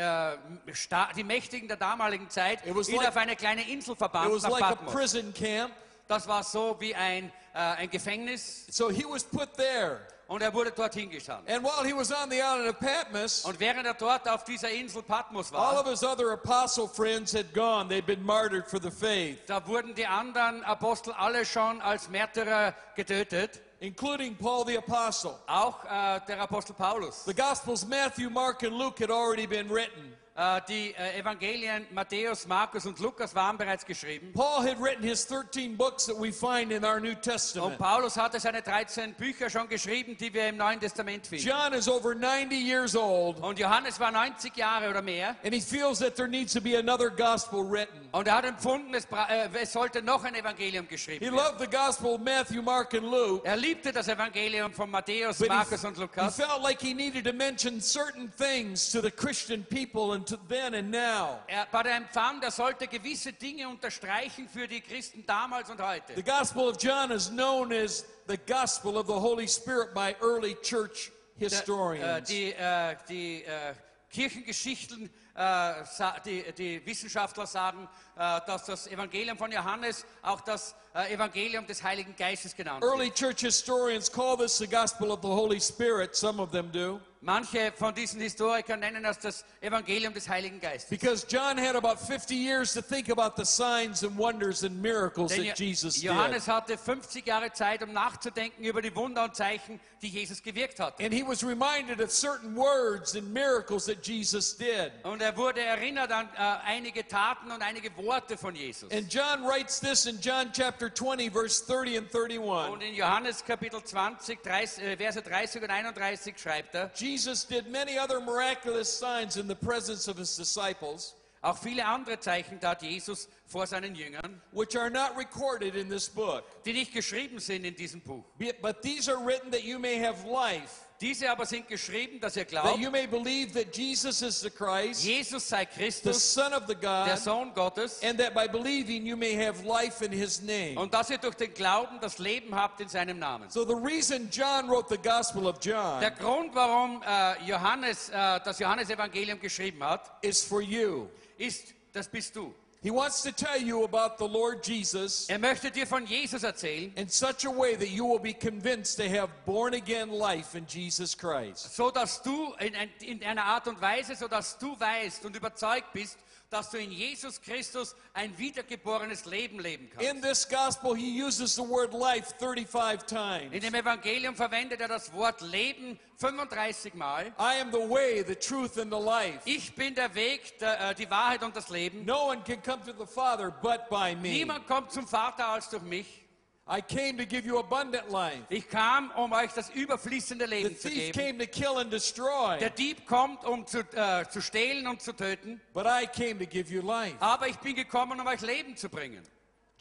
[SPEAKER 1] Sta die Mächtigen der damaligen Zeit
[SPEAKER 2] It was
[SPEAKER 1] ihn
[SPEAKER 2] like-
[SPEAKER 1] auf eine kleine Insel
[SPEAKER 2] It
[SPEAKER 1] verbannt
[SPEAKER 2] was
[SPEAKER 1] nach
[SPEAKER 2] like a
[SPEAKER 1] Patmos.
[SPEAKER 2] prison camp.
[SPEAKER 1] Das war so wie ein, ein Gefängnis
[SPEAKER 2] So he was put there.
[SPEAKER 1] Und er wurde dorthin gesandt.
[SPEAKER 2] And while he was on the island of Patmos,
[SPEAKER 1] Und während er dort auf dieser Insel Patmos war,
[SPEAKER 2] all of his other apostle friends had gone. They'd been martyred for the faith,
[SPEAKER 1] da wurden die anderen Apostel alle schon als Märtyrer getötet,
[SPEAKER 2] including Paul the apostle.
[SPEAKER 1] auch äh, der Apostel Paulus.
[SPEAKER 2] The Gospels, Matthew, Mark, and Luke, had already been written.
[SPEAKER 1] Äh, die äh, Evangelien Matthäus, Markus und Lukas waren bereits geschrieben.
[SPEAKER 2] Paul had written his 13 books that we find in our New
[SPEAKER 1] Und
[SPEAKER 2] Testament.
[SPEAKER 1] Paulus hatte seine 13 Bücher schon geschrieben, die wir im Neuen Testament finden.
[SPEAKER 2] John is over 90 years old,
[SPEAKER 1] Und Johannes war 90 Jahre oder mehr.
[SPEAKER 2] and he feels that there needs to be another gospel written.
[SPEAKER 1] Und er hat empfunden, es, äh, es sollte noch ein Evangelium
[SPEAKER 2] He
[SPEAKER 1] geschrieben werden.
[SPEAKER 2] loved the gospel of Matthew, Mark, and Luke,
[SPEAKER 1] Er liebte das Evangelium von Matthäus,
[SPEAKER 2] he,
[SPEAKER 1] Markus und
[SPEAKER 2] he
[SPEAKER 1] Lukas.
[SPEAKER 2] felt like he needed to mention certain things to the Christian people and to then and now.
[SPEAKER 1] Er, bei der Empfang, er sollte gewisse Dinge unterstreichen für die Christen damals und
[SPEAKER 2] The
[SPEAKER 1] heute.
[SPEAKER 2] Gospel of John is known as the gospel of the Holy Spirit by early church
[SPEAKER 1] Der, äh,
[SPEAKER 2] historians.
[SPEAKER 1] die äh, die äh, Kirchengeschichten, äh, sa- die, die Wissenschaftler sagen, dass das Evangelium von Johannes auch das äh, Evangelium des Heiligen Geistes genannt wird.
[SPEAKER 2] Early church historians call this the gospel of the Holy Spirit, some of them do,
[SPEAKER 1] Manche von diesen Historikern nennen das das Evangelium des Heiligen Geistes.
[SPEAKER 2] because John had about 50 years to think about the signs and wonders and miracles
[SPEAKER 1] Denn
[SPEAKER 2] that Jesus did.
[SPEAKER 1] Johannes hatte 50 Jahre Zeit, um nachzudenken über die Wunder und Zeichen, die Jesus gewirkt hat.
[SPEAKER 2] And he was reminded of certain words and miracles that Jesus did.
[SPEAKER 1] Und er wurde erinnert an äh, einige Taten und einige Worte von Jesus.
[SPEAKER 2] And John writes this in John chapter 20, verse 30 and 31.
[SPEAKER 1] Und in Johannes Kapitel 20, 30, äh, Verse 30 und 31 schreibt er,
[SPEAKER 2] Jesus did many other miraculous signs in the presence of his disciples,
[SPEAKER 1] auch viele andere Zeichen tat Jesus vor seinen Jüngern,
[SPEAKER 2] which are not recorded in this book.
[SPEAKER 1] die nicht geschrieben sind in diesem Buch.
[SPEAKER 2] But these are written that you may have life,
[SPEAKER 1] Diese aber sind geschrieben, dass ihr
[SPEAKER 2] that you may believe that Jesus is the Christ,
[SPEAKER 1] Jesus sei
[SPEAKER 2] the Son of the
[SPEAKER 1] der
[SPEAKER 2] God,
[SPEAKER 1] Sohn Gottes,
[SPEAKER 2] and that by believing you may have life in his name.
[SPEAKER 1] und dass ihr durch den Glauben das Leben habt in seinem Namen.
[SPEAKER 2] So the reason John wrote the Gospel of John
[SPEAKER 1] Der Grund, warum äh, Johannes äh, das Johannesevangelium geschrieben hat,
[SPEAKER 2] is for you.
[SPEAKER 1] ist, das bist du.
[SPEAKER 2] He wants to tell you about the Lord Jesus
[SPEAKER 1] Er möchte dir von Jesus erzählen,
[SPEAKER 2] in such a way that you will be convinced to have born again life in Jesus Christ.
[SPEAKER 1] so dass du in, in einer Art und Weise, so dass du weißt und überzeugt bist, dass du in Jesus Christus ein wiedergeborenes Leben leben kannst.
[SPEAKER 2] In this gospel, he uses the word life 35 times.
[SPEAKER 1] In dem Evangelium verwendet er das Wort Leben 35 Mal.
[SPEAKER 2] I am the way, the truth, and the life.
[SPEAKER 1] Ich bin der Weg, der, äh, die Wahrheit und das Leben.
[SPEAKER 2] No one can come to the Father but by me.
[SPEAKER 1] Niemand kommt zum Vater als durch mich.
[SPEAKER 2] I came to give you abundant life.
[SPEAKER 1] Ich kam, um euch das überfließende
[SPEAKER 2] The
[SPEAKER 1] Leben zu
[SPEAKER 2] thief
[SPEAKER 1] geben.
[SPEAKER 2] came to kill and destroy,
[SPEAKER 1] Der Dieb kommt, um zu, äh, zu stehlen und zu töten.
[SPEAKER 2] but I came to give you life.
[SPEAKER 1] Aber ich bin gekommen, um euch Leben zu bringen.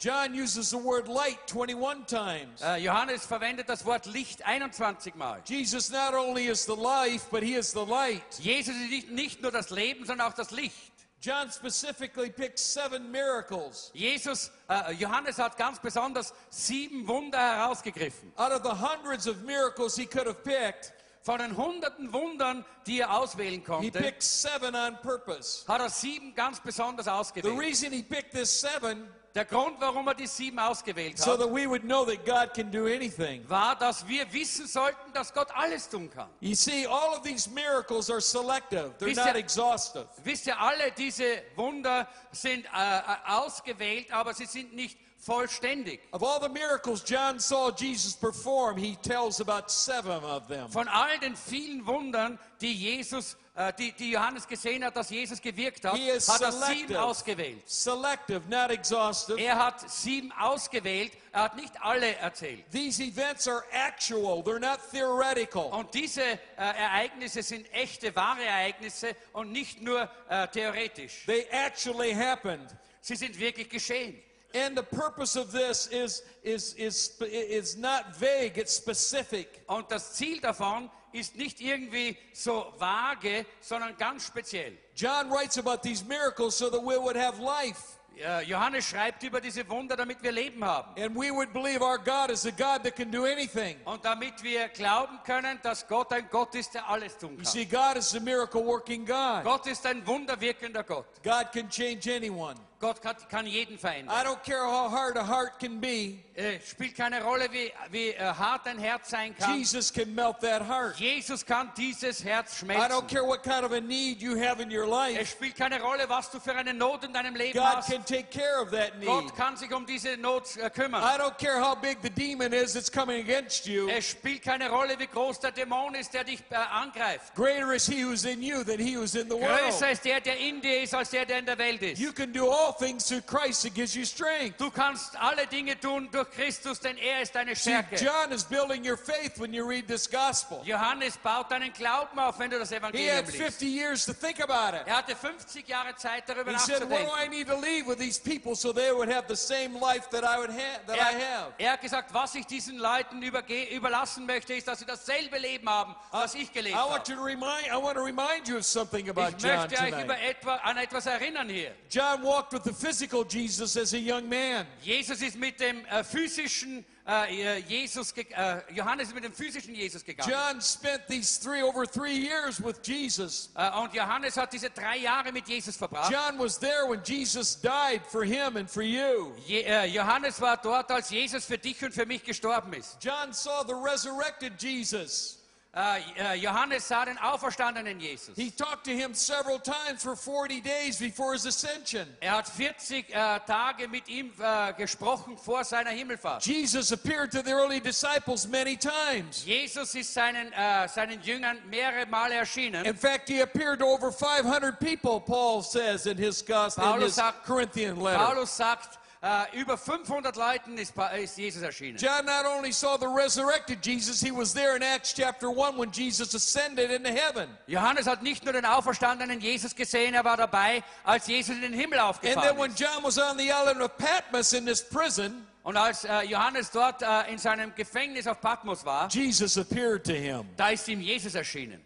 [SPEAKER 2] John uses the word light 21 times.
[SPEAKER 1] Äh, Johannes verwendet das Wort Licht 21 Mal.
[SPEAKER 2] Jesus not only is the life, but he is the light.
[SPEAKER 1] Jesus ist nicht, nicht nur das Leben, sondern auch das Licht.
[SPEAKER 2] John specifically picks seven miracles
[SPEAKER 1] Jesus, äh, Johannes hat ganz besonders sieben Wunder herausgegriffen.
[SPEAKER 2] out of the hundreds of miracles he could have picked.
[SPEAKER 1] Von den hunderten Wundern, die er auswählen
[SPEAKER 2] He
[SPEAKER 1] konnte,
[SPEAKER 2] picked seven on purpose.
[SPEAKER 1] hat er sieben ganz besonders
[SPEAKER 2] The
[SPEAKER 1] ausgewählt.
[SPEAKER 2] reason he picked this seven
[SPEAKER 1] Der Grund, warum er die sieben ausgewählt
[SPEAKER 2] so
[SPEAKER 1] hat,
[SPEAKER 2] that we would know that God can do anything.
[SPEAKER 1] war, dass wir wissen sollten, dass Gott alles tun kann.
[SPEAKER 2] You see, all of these miracles are selective. They're
[SPEAKER 1] Wisst
[SPEAKER 2] not
[SPEAKER 1] ihr-
[SPEAKER 2] exhaustive.
[SPEAKER 1] Wisst ihr, alle diese Wunder sind äh, äh, ausgewählt, aber sie sind nicht vollständig.
[SPEAKER 2] Of all the miracles John saw Jesus perform, he tells about seven of them.
[SPEAKER 1] Von all den vielen Wundern, die Jesus, äh, die, die Johannes gesehen hat, dass Jesus gewirkt hat, hat er sieben ausgewählt.
[SPEAKER 2] Selective, not exhaustive.
[SPEAKER 1] Er hat sieben ausgewählt, er hat nicht alle erzählt.
[SPEAKER 2] These events are actual, they're not theoretical.
[SPEAKER 1] Und diese äh, Ereignisse sind echte, wahre Ereignisse und nicht nur äh, theoretisch.
[SPEAKER 2] They actually happened.
[SPEAKER 1] Sie sind wirklich geschehen.
[SPEAKER 2] And the purpose of this is, is, is, is not vague, it's specific.
[SPEAKER 1] Und das Ziel davon ist nicht irgendwie so vage, sondern ganz speziell.
[SPEAKER 2] John writes about these miracles so that we would have life
[SPEAKER 1] Johannes schreibt über diese Wunder, damit wir Leben haben.
[SPEAKER 2] and we would believe our God is a God that can do anything.
[SPEAKER 1] Und damit wir glauben können, dass Gott ein Gott ist, der alles tun
[SPEAKER 2] You
[SPEAKER 1] kann.
[SPEAKER 2] see, God is a miracle working God.
[SPEAKER 1] Gott ist ein wunderwirkender Gott.
[SPEAKER 2] God can change anyone.
[SPEAKER 1] Gott kann, jeden
[SPEAKER 2] I
[SPEAKER 1] verändern.
[SPEAKER 2] don't care how hard a heart can be,
[SPEAKER 1] Äh, spielt keine Rolle, wie, wie äh, hart ein Herz sein kann.
[SPEAKER 2] Jesus can melt that heart.
[SPEAKER 1] Jesus kann dieses Herz
[SPEAKER 2] I don't
[SPEAKER 1] schmelzen.
[SPEAKER 2] care what kind of a need you have in your
[SPEAKER 1] Es
[SPEAKER 2] life,
[SPEAKER 1] spielt keine Rolle, was du für eine Not in deinem Leben
[SPEAKER 2] God
[SPEAKER 1] hast.
[SPEAKER 2] can take care of that need.
[SPEAKER 1] Gott kann sich um diese Not äh, kümmern.
[SPEAKER 2] I don't care how big the demon is that's coming against you.
[SPEAKER 1] Es spielt keine Rolle, wie groß der Dämon ist, der dich angreift.
[SPEAKER 2] Greater is he who's in you than he who's in the
[SPEAKER 1] Größer
[SPEAKER 2] world.
[SPEAKER 1] ist der, der in dir ist, als der, der in der Welt ist.
[SPEAKER 2] You can do all things through Christ that gives you strength.
[SPEAKER 1] Du kannst alle Dinge tun durch Christus, denn er ist deine
[SPEAKER 2] See,
[SPEAKER 1] Stärke.
[SPEAKER 2] John is building your faith when you read this gospel.
[SPEAKER 1] Johannes baut deinen Glauben auf, wenn du das Evangelium liest.
[SPEAKER 2] He had
[SPEAKER 1] liest.
[SPEAKER 2] 50 years to think about it.
[SPEAKER 1] Er hatte 50 Jahre Zeit, darüber
[SPEAKER 2] He said, What do I need to leave with these people so they would have the same life that I would have that I
[SPEAKER 1] Er,
[SPEAKER 2] have?
[SPEAKER 1] er hat gesagt, was ich diesen Leuten überge überlassen möchte, ist, dass sie dasselbe Leben haben, was ich
[SPEAKER 2] I
[SPEAKER 1] gelebt
[SPEAKER 2] want
[SPEAKER 1] habe.
[SPEAKER 2] you to remind I want to remind you of something about
[SPEAKER 1] Ich
[SPEAKER 2] John
[SPEAKER 1] möchte euch über
[SPEAKER 2] tonight.
[SPEAKER 1] etwa, an etwas erinnern hier.
[SPEAKER 2] John walked with the physical Jesus as a young man.
[SPEAKER 1] Jesus ist mit dem äh, physischen äh, äh, Jesus, ge- äh, Johannes ist mit dem physischen Jesus gegangen.
[SPEAKER 2] John spent these three over three years with Jesus.
[SPEAKER 1] Äh, und Johannes hat diese drei Jahre mit Jesus verbracht.
[SPEAKER 2] John was there when Jesus died for him and for you.
[SPEAKER 1] Je, äh, Johannes war dort, als Jesus für dich und für mich gestorben ist.
[SPEAKER 2] John saw the resurrected Jesus.
[SPEAKER 1] Äh, äh, Johannes sah den auferstandenen Jesus.
[SPEAKER 2] He talked to him several times for 40 days before his ascension.
[SPEAKER 1] Er hat 40 äh, Tage mit ihm gesprochen vor seiner Himmelfahrt.
[SPEAKER 2] Jesus appeared to the early disciples many times.
[SPEAKER 1] Jesus ist seinen, seinen Jüngern mehrere Male erschienen.
[SPEAKER 2] In fact, he appeared to over 500 people, Paul says in his gospel, in his Corinthian letter.
[SPEAKER 1] Paulus sagt, äh, über 500 Leuten ist, ist Jesus erschienen.
[SPEAKER 2] John not only saw the resurrected Jesus, he was there in Acts chapter 1 when Jesus ascended into heaven.
[SPEAKER 1] Johannes hat nicht nur den auferstandenen Jesus gesehen, er war dabei, als Jesus in den Himmel
[SPEAKER 2] And then
[SPEAKER 1] aufgefahren
[SPEAKER 2] when
[SPEAKER 1] ist.
[SPEAKER 2] John was on the island of Patmos in this prison,
[SPEAKER 1] Und als äh, Johannes dort äh, in seinem Gefängnis auf Patmos war,
[SPEAKER 2] Jesus appeared to him.
[SPEAKER 1] da ist ihm Jesus erschienen.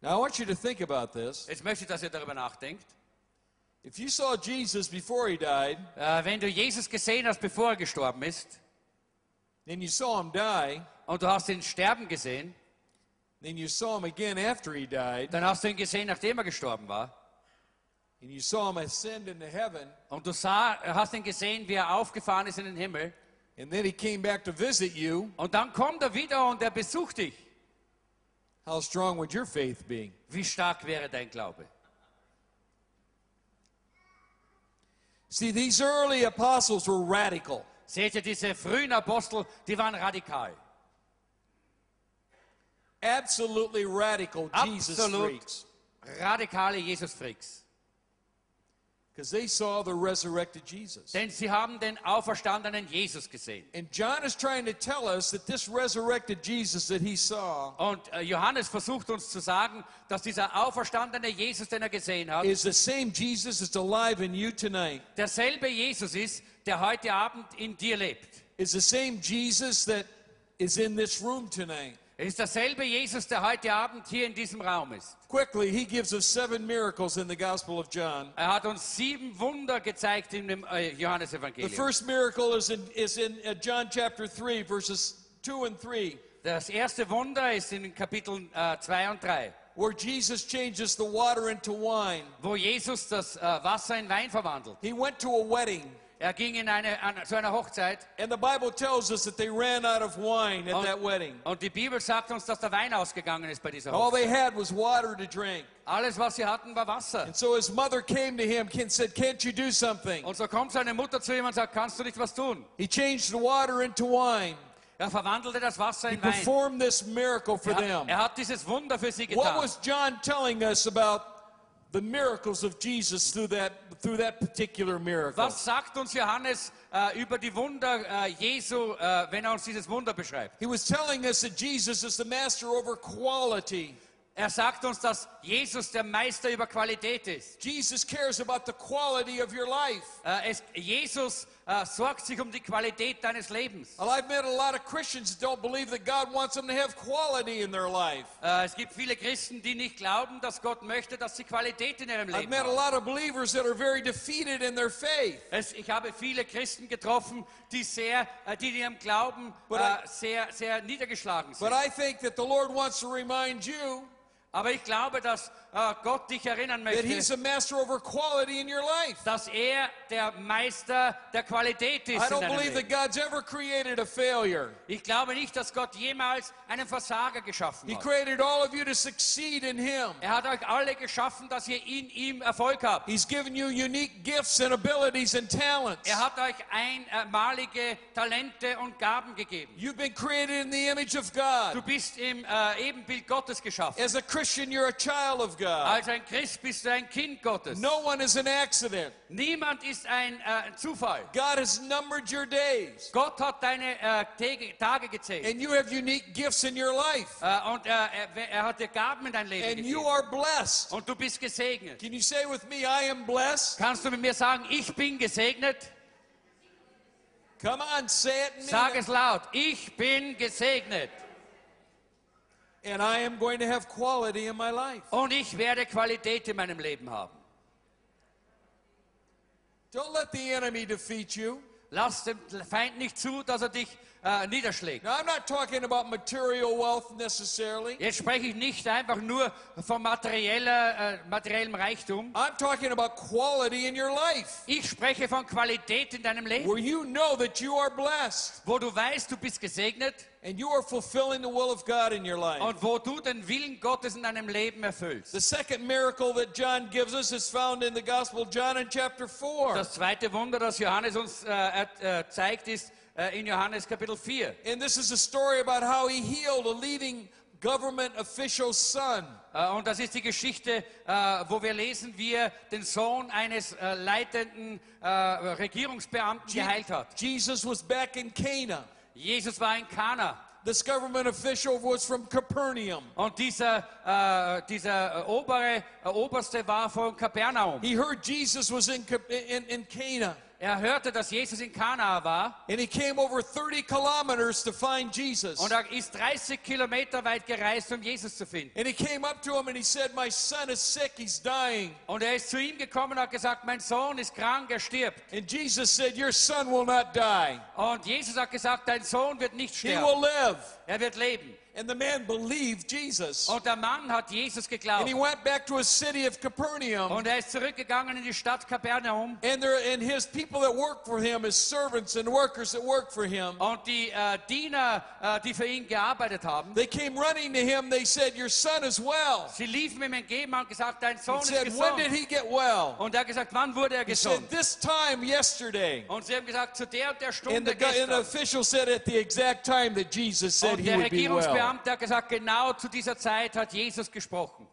[SPEAKER 2] Now I want you to think about this.
[SPEAKER 1] Jetzt möchte ich, dass ihr darüber nachdenkt.
[SPEAKER 2] If you saw Jesus before he died,
[SPEAKER 1] Äh, wenn du Jesus gesehen hast, bevor er gestorben ist,
[SPEAKER 2] then you saw him die,
[SPEAKER 1] und du hast ihn sterben gesehen,
[SPEAKER 2] then you saw him again after he died,
[SPEAKER 1] dann hast du ihn gesehen, nachdem er gestorben war.
[SPEAKER 2] and you saw him ascend into heaven,
[SPEAKER 1] Und du sah, hast ihn gesehen, wie er aufgefahren ist in den Himmel.
[SPEAKER 2] and then he came back to visit you,
[SPEAKER 1] Und dann kommt er wieder und er besucht dich.
[SPEAKER 2] how strong would your faith be?
[SPEAKER 1] Wie stark wäre dein Glaube?
[SPEAKER 2] See, these early apostles were radical.
[SPEAKER 1] Seht ihr, diese frühen Apostel, die waren radikal.
[SPEAKER 2] Absolutely radical Jesus freaks.
[SPEAKER 1] radikale Jesus-Freaks.
[SPEAKER 2] Because they saw the resurrected Jesus.
[SPEAKER 1] Denn sie haben den auferstandenen Jesus gesehen.
[SPEAKER 2] And John is trying to tell us that this resurrected Jesus that he saw
[SPEAKER 1] Und äh, Johannes versucht uns zu sagen, dass dieser auferstandene Jesus, den er gesehen hat,
[SPEAKER 2] is the same Jesus that's alive in you tonight.
[SPEAKER 1] derselbe Jesus ist, der heute Abend in dir lebt.
[SPEAKER 2] Is the same Jesus that is in this room tonight.
[SPEAKER 1] Es ist derselbe Jesus, der heute Abend hier in diesem Raum ist.
[SPEAKER 2] Quickly, he gives us seven miracles in the Gospel of John.
[SPEAKER 1] Er hat uns sieben Wunder gezeigt in dem äh,
[SPEAKER 2] The
[SPEAKER 1] Johannesevangelium.
[SPEAKER 2] first miracle is in, is in uh, John chapter 3, verses 2 and 3,
[SPEAKER 1] Das erste Wunder ist in Kapitel 2 und 3,
[SPEAKER 2] where Jesus changes the water into wine.
[SPEAKER 1] wo Jesus das äh, Wasser in Wein verwandelt.
[SPEAKER 2] He went to a wedding,
[SPEAKER 1] Er ging in eine, an, zu einer Hochzeit
[SPEAKER 2] and the Bible tells us that they ran out of wine at
[SPEAKER 1] und,
[SPEAKER 2] that wedding.
[SPEAKER 1] und die Bibel sagt uns, dass der Wein ausgegangen ist bei dieser
[SPEAKER 2] All they had was water to drink.
[SPEAKER 1] Alles, was sie hatten, war Wasser.
[SPEAKER 2] And so his mother came to him and said, Can't you do something?
[SPEAKER 1] Und so kommt seine Mutter zu ihm und sagt, kannst du nicht was tun?
[SPEAKER 2] He changed the water into wine.
[SPEAKER 1] Er verwandelte das Wasser
[SPEAKER 2] He
[SPEAKER 1] in Wein.
[SPEAKER 2] performed this miracle for
[SPEAKER 1] Er,
[SPEAKER 2] them.
[SPEAKER 1] er hat dieses Wunder für sie
[SPEAKER 2] What was John telling us about the miracles of Jesus through that, through that particular miracle?
[SPEAKER 1] Was sagt uns Johannes äh, über die Wunder äh, Jesu, äh, wenn er uns dieses Wunder beschreibt?
[SPEAKER 2] He was telling us that Jesus is the master over quality.
[SPEAKER 1] Er sagt uns, dass Jesus der Meister über Qualität ist.
[SPEAKER 2] Jesus cares about the quality of your life.
[SPEAKER 1] Äh, es, Jesus äh, sorgt sich um die Qualität deines Lebens.
[SPEAKER 2] Well, I've met a lot of Christians that don't believe that God wants them to have quality in their life.
[SPEAKER 1] Äh, es gibt viele Christen, die nicht glauben, dass Gott möchte, dass sie Qualität in ihrem
[SPEAKER 2] I've
[SPEAKER 1] Leben
[SPEAKER 2] met a
[SPEAKER 1] haben.
[SPEAKER 2] lot of believers that are very defeated in their faith.
[SPEAKER 1] Es, ich habe viele Christen getroffen, die sehr, äh, die in ihrem Glauben äh, sehr, sehr niedergeschlagen sind.
[SPEAKER 2] But I think that the Lord wants to remind you
[SPEAKER 1] Aber ich glaube, dass äh, Gott dich erinnern
[SPEAKER 2] that He's
[SPEAKER 1] möchte,
[SPEAKER 2] a master over quality in your life.
[SPEAKER 1] dass er der Meister der Qualität
[SPEAKER 2] I
[SPEAKER 1] ist in
[SPEAKER 2] don't
[SPEAKER 1] deinem
[SPEAKER 2] believe that
[SPEAKER 1] Leben.
[SPEAKER 2] God's ever created a failure.
[SPEAKER 1] Ich glaube nicht, dass Gott jemals einen Versager geschaffen
[SPEAKER 2] He
[SPEAKER 1] hat.
[SPEAKER 2] created all of you to succeed in Him.
[SPEAKER 1] Er hat euch alle geschaffen, dass ihr in ihm Erfolg habt.
[SPEAKER 2] He's given you unique gifts and abilities and talents.
[SPEAKER 1] Er hat euch einmalige Talente und Gaben gegeben.
[SPEAKER 2] You've been created in the image of
[SPEAKER 1] Du
[SPEAKER 2] God.
[SPEAKER 1] bist im äh, Ebenbild Gottes geschaffen.
[SPEAKER 2] As a Christian, you're a child of.
[SPEAKER 1] Als ein Christ bist du ein Kind Gottes.
[SPEAKER 2] No one is an accident.
[SPEAKER 1] Niemand ist ein äh, Zufall.
[SPEAKER 2] God has numbered your days.
[SPEAKER 1] Gott hat deine äh, Tage, gezählt.
[SPEAKER 2] And you have unique gifts in your life.
[SPEAKER 1] Äh, und äh, er, er hat dir Gaben in dein Leben
[SPEAKER 2] And you
[SPEAKER 1] gegeben.
[SPEAKER 2] are blessed.
[SPEAKER 1] Und du bist gesegnet.
[SPEAKER 2] Can you say with me, I am blessed?
[SPEAKER 1] Kannst du mit mir sagen, ich bin gesegnet?
[SPEAKER 2] Come on, say it
[SPEAKER 1] Sag es laut. Ich bin gesegnet.
[SPEAKER 2] And I am going to have quality in my life.
[SPEAKER 1] Und ich werde Qualität in meinem Leben haben.
[SPEAKER 2] Don't let the enemy defeat you.
[SPEAKER 1] Lass dem Feind nicht zu, dass er dich äh, niederschlägt.
[SPEAKER 2] Now, I'm not talking about material wealth necessarily.
[SPEAKER 1] Jetzt spreche ich nicht einfach nur von materieller, äh, materiellem Reichtum.
[SPEAKER 2] I'm talking about quality in your life,
[SPEAKER 1] Ich spreche von Qualität in deinem Leben,
[SPEAKER 2] where you know that you are blessed
[SPEAKER 1] wo du weißt, du bist gesegnet
[SPEAKER 2] and you are fulfilling the will of God in your life.
[SPEAKER 1] und wo du den Willen Gottes in deinem Leben erfüllst.
[SPEAKER 2] The second miracle that John gives us is found in the Gospel of John in chapter 4.
[SPEAKER 1] Das zweite Wunder, das Johannes uns äh, äh, zeigt, ist äh, in Johannes Kapitel 4.
[SPEAKER 2] And this is a story about how he healed a leading government official's son.
[SPEAKER 1] Äh, Und das ist die Geschichte, äh, wo wir lesen, wie er den Sohn eines äh, leitenden Regierungsbeamten geheilt hat.
[SPEAKER 2] Jesus was back in Cana.
[SPEAKER 1] Jesus war in Kana.
[SPEAKER 2] This government official was from Capernaum.
[SPEAKER 1] Und dieser, dieser obere, Oberste war von Kapernaum.
[SPEAKER 2] He heard Jesus was in, in, in Cana.
[SPEAKER 1] Er hörte, dass Jesus in Kana war
[SPEAKER 2] And he came over 30 kilometers to find Jesus.
[SPEAKER 1] und er ist 30 Kilometer weit gereist, um Jesus zu finden.
[SPEAKER 2] And he came up to him and he said, My son is sick, he's dying.
[SPEAKER 1] Und er ist zu ihm gekommen und hat gesagt, mein Sohn ist krank, er stirbt.
[SPEAKER 2] And Jesus said, Your son will not die,
[SPEAKER 1] Und Jesus hat gesagt, dein Sohn wird nicht
[SPEAKER 2] he will
[SPEAKER 1] sterben,
[SPEAKER 2] live.
[SPEAKER 1] Er wird leben.
[SPEAKER 2] And the man believed Jesus.
[SPEAKER 1] Und der Mann hat Jesus geglaubt.
[SPEAKER 2] And he went back to his city of Capernaum.
[SPEAKER 1] Und er ist zurückgegangen in die Stadt Kapernaum.
[SPEAKER 2] And there and his people that work for him, his servants and workers that work for him,
[SPEAKER 1] Und die äh, Diener, äh, die für ihn gearbeitet haben,
[SPEAKER 2] they came running to him. They said, Your son is well.
[SPEAKER 1] sie liefen ihm entgegen und gesagt, dein Sohn
[SPEAKER 2] He
[SPEAKER 1] ist
[SPEAKER 2] said, When did he get well?
[SPEAKER 1] Und er hat gesagt, wann wurde er gesund?
[SPEAKER 2] He said. This time yesterday.
[SPEAKER 1] Und sie haben gesagt, zu der und der
[SPEAKER 2] And
[SPEAKER 1] Stunde
[SPEAKER 2] the, guy, and the official said at the exact time that Jesus said
[SPEAKER 1] Und
[SPEAKER 2] he
[SPEAKER 1] der
[SPEAKER 2] would be well.
[SPEAKER 1] Regierungsbeamte hat gesagt, genau zu dieser Zeit hat Jesus gesprochen.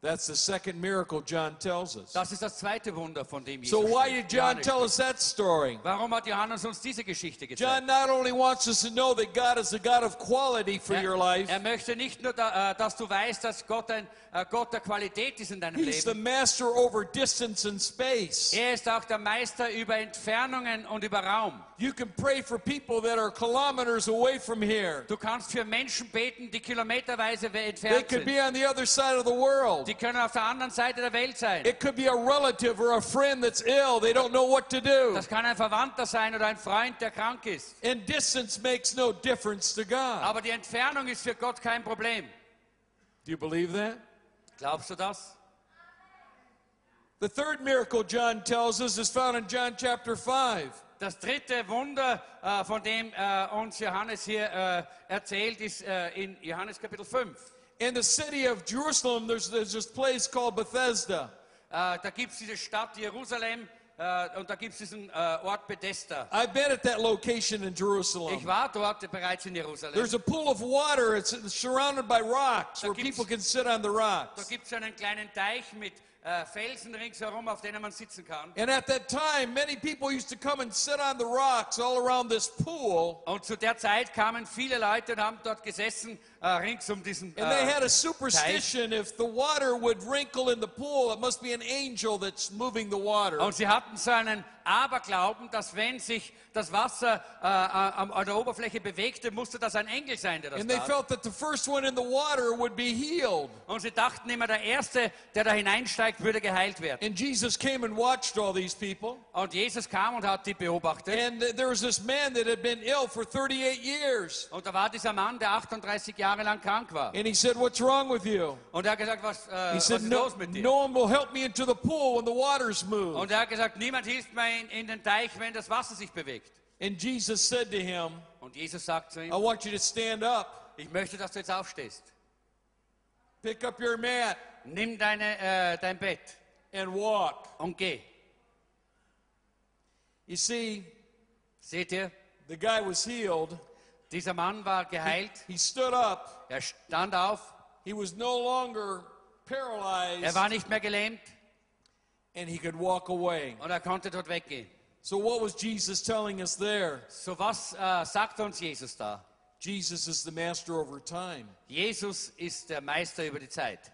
[SPEAKER 2] That's the second miracle John tells us.
[SPEAKER 1] Das ist das zweite Wunder, von dem Jesus
[SPEAKER 2] So why did John tell us that story?
[SPEAKER 1] Warum hat Johannes uns diese Geschichte gezeigt?
[SPEAKER 2] John not only wants us to know that God is a God of quality for your life,
[SPEAKER 1] Er, er möchte nicht nur, da, äh, dass du weißt, dass Gott ein äh, Gott der Qualität ist in deinem
[SPEAKER 2] He's the master over distance and space.
[SPEAKER 1] Er ist auch der Meister über Entfernungen und über Raum.
[SPEAKER 2] You can pray for people that are kilometers away from here.
[SPEAKER 1] Du kannst für Menschen beten, die kilometerweise we-
[SPEAKER 2] They could be on the other side of the world.
[SPEAKER 1] Die können auf der anderen Seite der er Welt sein.
[SPEAKER 2] It could be a relative or a friend that's ill. They don't know what to do.
[SPEAKER 1] Das kann ein Verwandter sein oder ein Freund, der krank ist.
[SPEAKER 2] And distance makes no difference to God.
[SPEAKER 1] Aber die Entfernung ist für Gott kein Problem.
[SPEAKER 2] Do you believe that?
[SPEAKER 1] Glaubst du das?
[SPEAKER 2] The third miracle John tells us is found in John chapter 5.
[SPEAKER 1] Das dritte Wunder, äh, von dem äh, uns Johannes hier äh, erzählt, ist äh, in Johannes Kapitel 5.
[SPEAKER 2] In the city of Jerusalem, there's, there's this place called Bethesda.
[SPEAKER 1] Äh, da gibt es diese Stadt Jerusalem äh, und da gibt es diesen äh, Ort Bethesda.
[SPEAKER 2] I've been at that location in
[SPEAKER 1] Ich
[SPEAKER 2] Jerusalem.
[SPEAKER 1] war dort bereits in Jerusalem.
[SPEAKER 2] There's a pool of water. It's surrounded by rocks where people can sit on the
[SPEAKER 1] Da
[SPEAKER 2] rocks.
[SPEAKER 1] gibt es einen kleinen Teich mit äh, Felsen ringsherum, auf denen man sitzen kann.
[SPEAKER 2] And at that time, many people used to come and sit on the rocks all around this pool.
[SPEAKER 1] Und zu der Zeit kamen viele Leute und haben dort gesessen, äh, rings um diesen
[SPEAKER 2] And they
[SPEAKER 1] äh,
[SPEAKER 2] had a superstition if the water would wrinkle in the pool, it must be an angel that's moving the water.
[SPEAKER 1] Und sie hatten so einen Aberglauben, dass wenn sich das Wasser äh, an an der Oberfläche bewegte, musste das ein Engel sein, der das
[SPEAKER 2] And they
[SPEAKER 1] tat.
[SPEAKER 2] felt that the first one in the water would be healed.
[SPEAKER 1] Und sie dachten immer, der Erste, der da hineinsteigt, würde geheilt werden.
[SPEAKER 2] And Jesus came and watched all these people.
[SPEAKER 1] Und Jesus kam und hat die beobachtet.
[SPEAKER 2] And th- there was this man that had been ill for 38 years.
[SPEAKER 1] Und da war dieser Mann, der 38 Jahre lang krank war.
[SPEAKER 2] And he said, What's wrong with you?
[SPEAKER 1] Und er hat gesagt, was, äh,
[SPEAKER 2] He
[SPEAKER 1] was
[SPEAKER 2] said,
[SPEAKER 1] ist
[SPEAKER 2] no,
[SPEAKER 1] los mit dir?
[SPEAKER 2] no one will help me into the pool when the water's moved.
[SPEAKER 1] Und er hat gesagt, niemand hilft mir in, in den Teich, wenn das Wasser sich bewegt.
[SPEAKER 2] And Jesus said to him,
[SPEAKER 1] Und Jesus sagt zu
[SPEAKER 2] I
[SPEAKER 1] ihm,
[SPEAKER 2] want you to stand up,
[SPEAKER 1] ich möchte, dass du jetzt aufstehst.
[SPEAKER 2] pick up your mat,
[SPEAKER 1] Nimm deine, äh, dein Bett
[SPEAKER 2] and walk.
[SPEAKER 1] und geh.
[SPEAKER 2] You see,
[SPEAKER 1] Seht ihr,
[SPEAKER 2] the guy was healed.
[SPEAKER 1] dieser Mann war geheilt.
[SPEAKER 2] He stood up.
[SPEAKER 1] Er stand auf.
[SPEAKER 2] He was no longer
[SPEAKER 1] Er
[SPEAKER 2] paralyzed,
[SPEAKER 1] war nicht mehr gelähmt
[SPEAKER 2] and he could walk away.
[SPEAKER 1] und er konnte dort weggehen.
[SPEAKER 2] So, what was Jesus telling us there?
[SPEAKER 1] So was äh, sagt uns Jesus da?
[SPEAKER 2] Jesus is the master over time.
[SPEAKER 1] Jesus ist der Meister über die Zeit.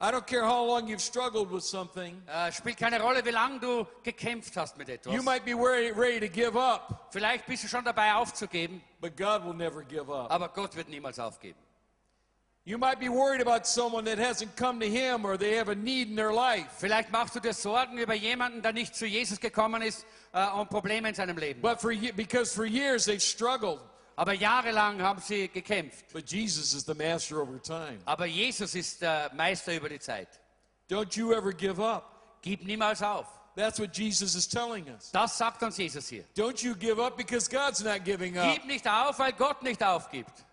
[SPEAKER 2] I don't care how long you've struggled with something.
[SPEAKER 1] Äh, spielt keine Rolle, wie lange du gekämpft hast mit etwas.
[SPEAKER 2] You might be ready to give up,
[SPEAKER 1] Vielleicht bist du schon dabei aufzugeben,
[SPEAKER 2] but God will never give up.
[SPEAKER 1] aber Gott wird niemals aufgeben.
[SPEAKER 2] You might be worried about someone that hasn't come to Him or they have a need in their life.
[SPEAKER 1] Vielleicht machst du dir Sorgen über jemanden, der nicht zu Jesus gekommen ist äh, und Probleme in seinem Leben.
[SPEAKER 2] But for because for years they've struggled.
[SPEAKER 1] Aber jahrelang haben sie gekämpft.
[SPEAKER 2] But Jesus is the master over time.
[SPEAKER 1] Aber Jesus ist der Meister über die Zeit.
[SPEAKER 2] Don't you ever give up.
[SPEAKER 1] Gib niemals auf.
[SPEAKER 2] That's what Jesus is telling us.
[SPEAKER 1] Das sagt uns Jesus hier.
[SPEAKER 2] Don't you give up because God's not giving up.
[SPEAKER 1] Gib nicht auf, weil Gott nicht aufgibt.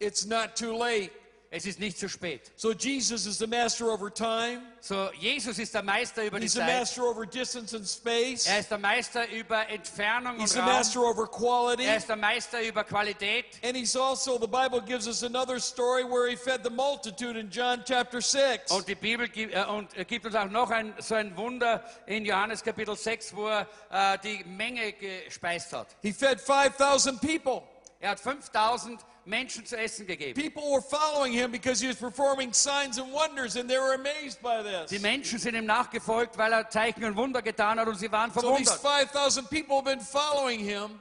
[SPEAKER 2] It's not too late.
[SPEAKER 1] Es ist nicht zu spät.
[SPEAKER 2] So Jesus is the master over time.
[SPEAKER 1] So, Jesus ist der Meister über die
[SPEAKER 2] He's the
[SPEAKER 1] Zeit.
[SPEAKER 2] master over distance and space.
[SPEAKER 1] Er ist der Meister über Entfernung
[SPEAKER 2] He's
[SPEAKER 1] und
[SPEAKER 2] the
[SPEAKER 1] Raum.
[SPEAKER 2] master over quality.
[SPEAKER 1] Er ist der Meister über Qualität.
[SPEAKER 2] And he's also, the Bible gives us another story where he fed the multitude in John chapter 6.
[SPEAKER 1] Und die Bibel gibt, äh, und, äh, gibt uns auch noch ein, so ein Wunder in Johannes Kapitel 6, wo er äh, die Menge gespeist hat.
[SPEAKER 2] He fed 5,000 people.
[SPEAKER 1] Er hat 5000 Menschen zu essen gegeben.
[SPEAKER 2] People were following him because he was performing signs and wonders, and they were amazed by
[SPEAKER 1] Die. Menschen sind ihm nachgefolgt, weil er Zeichen und Wunder getan hat und sie waren
[SPEAKER 2] So these
[SPEAKER 1] verwundert.
[SPEAKER 2] 5,000 people have been following him,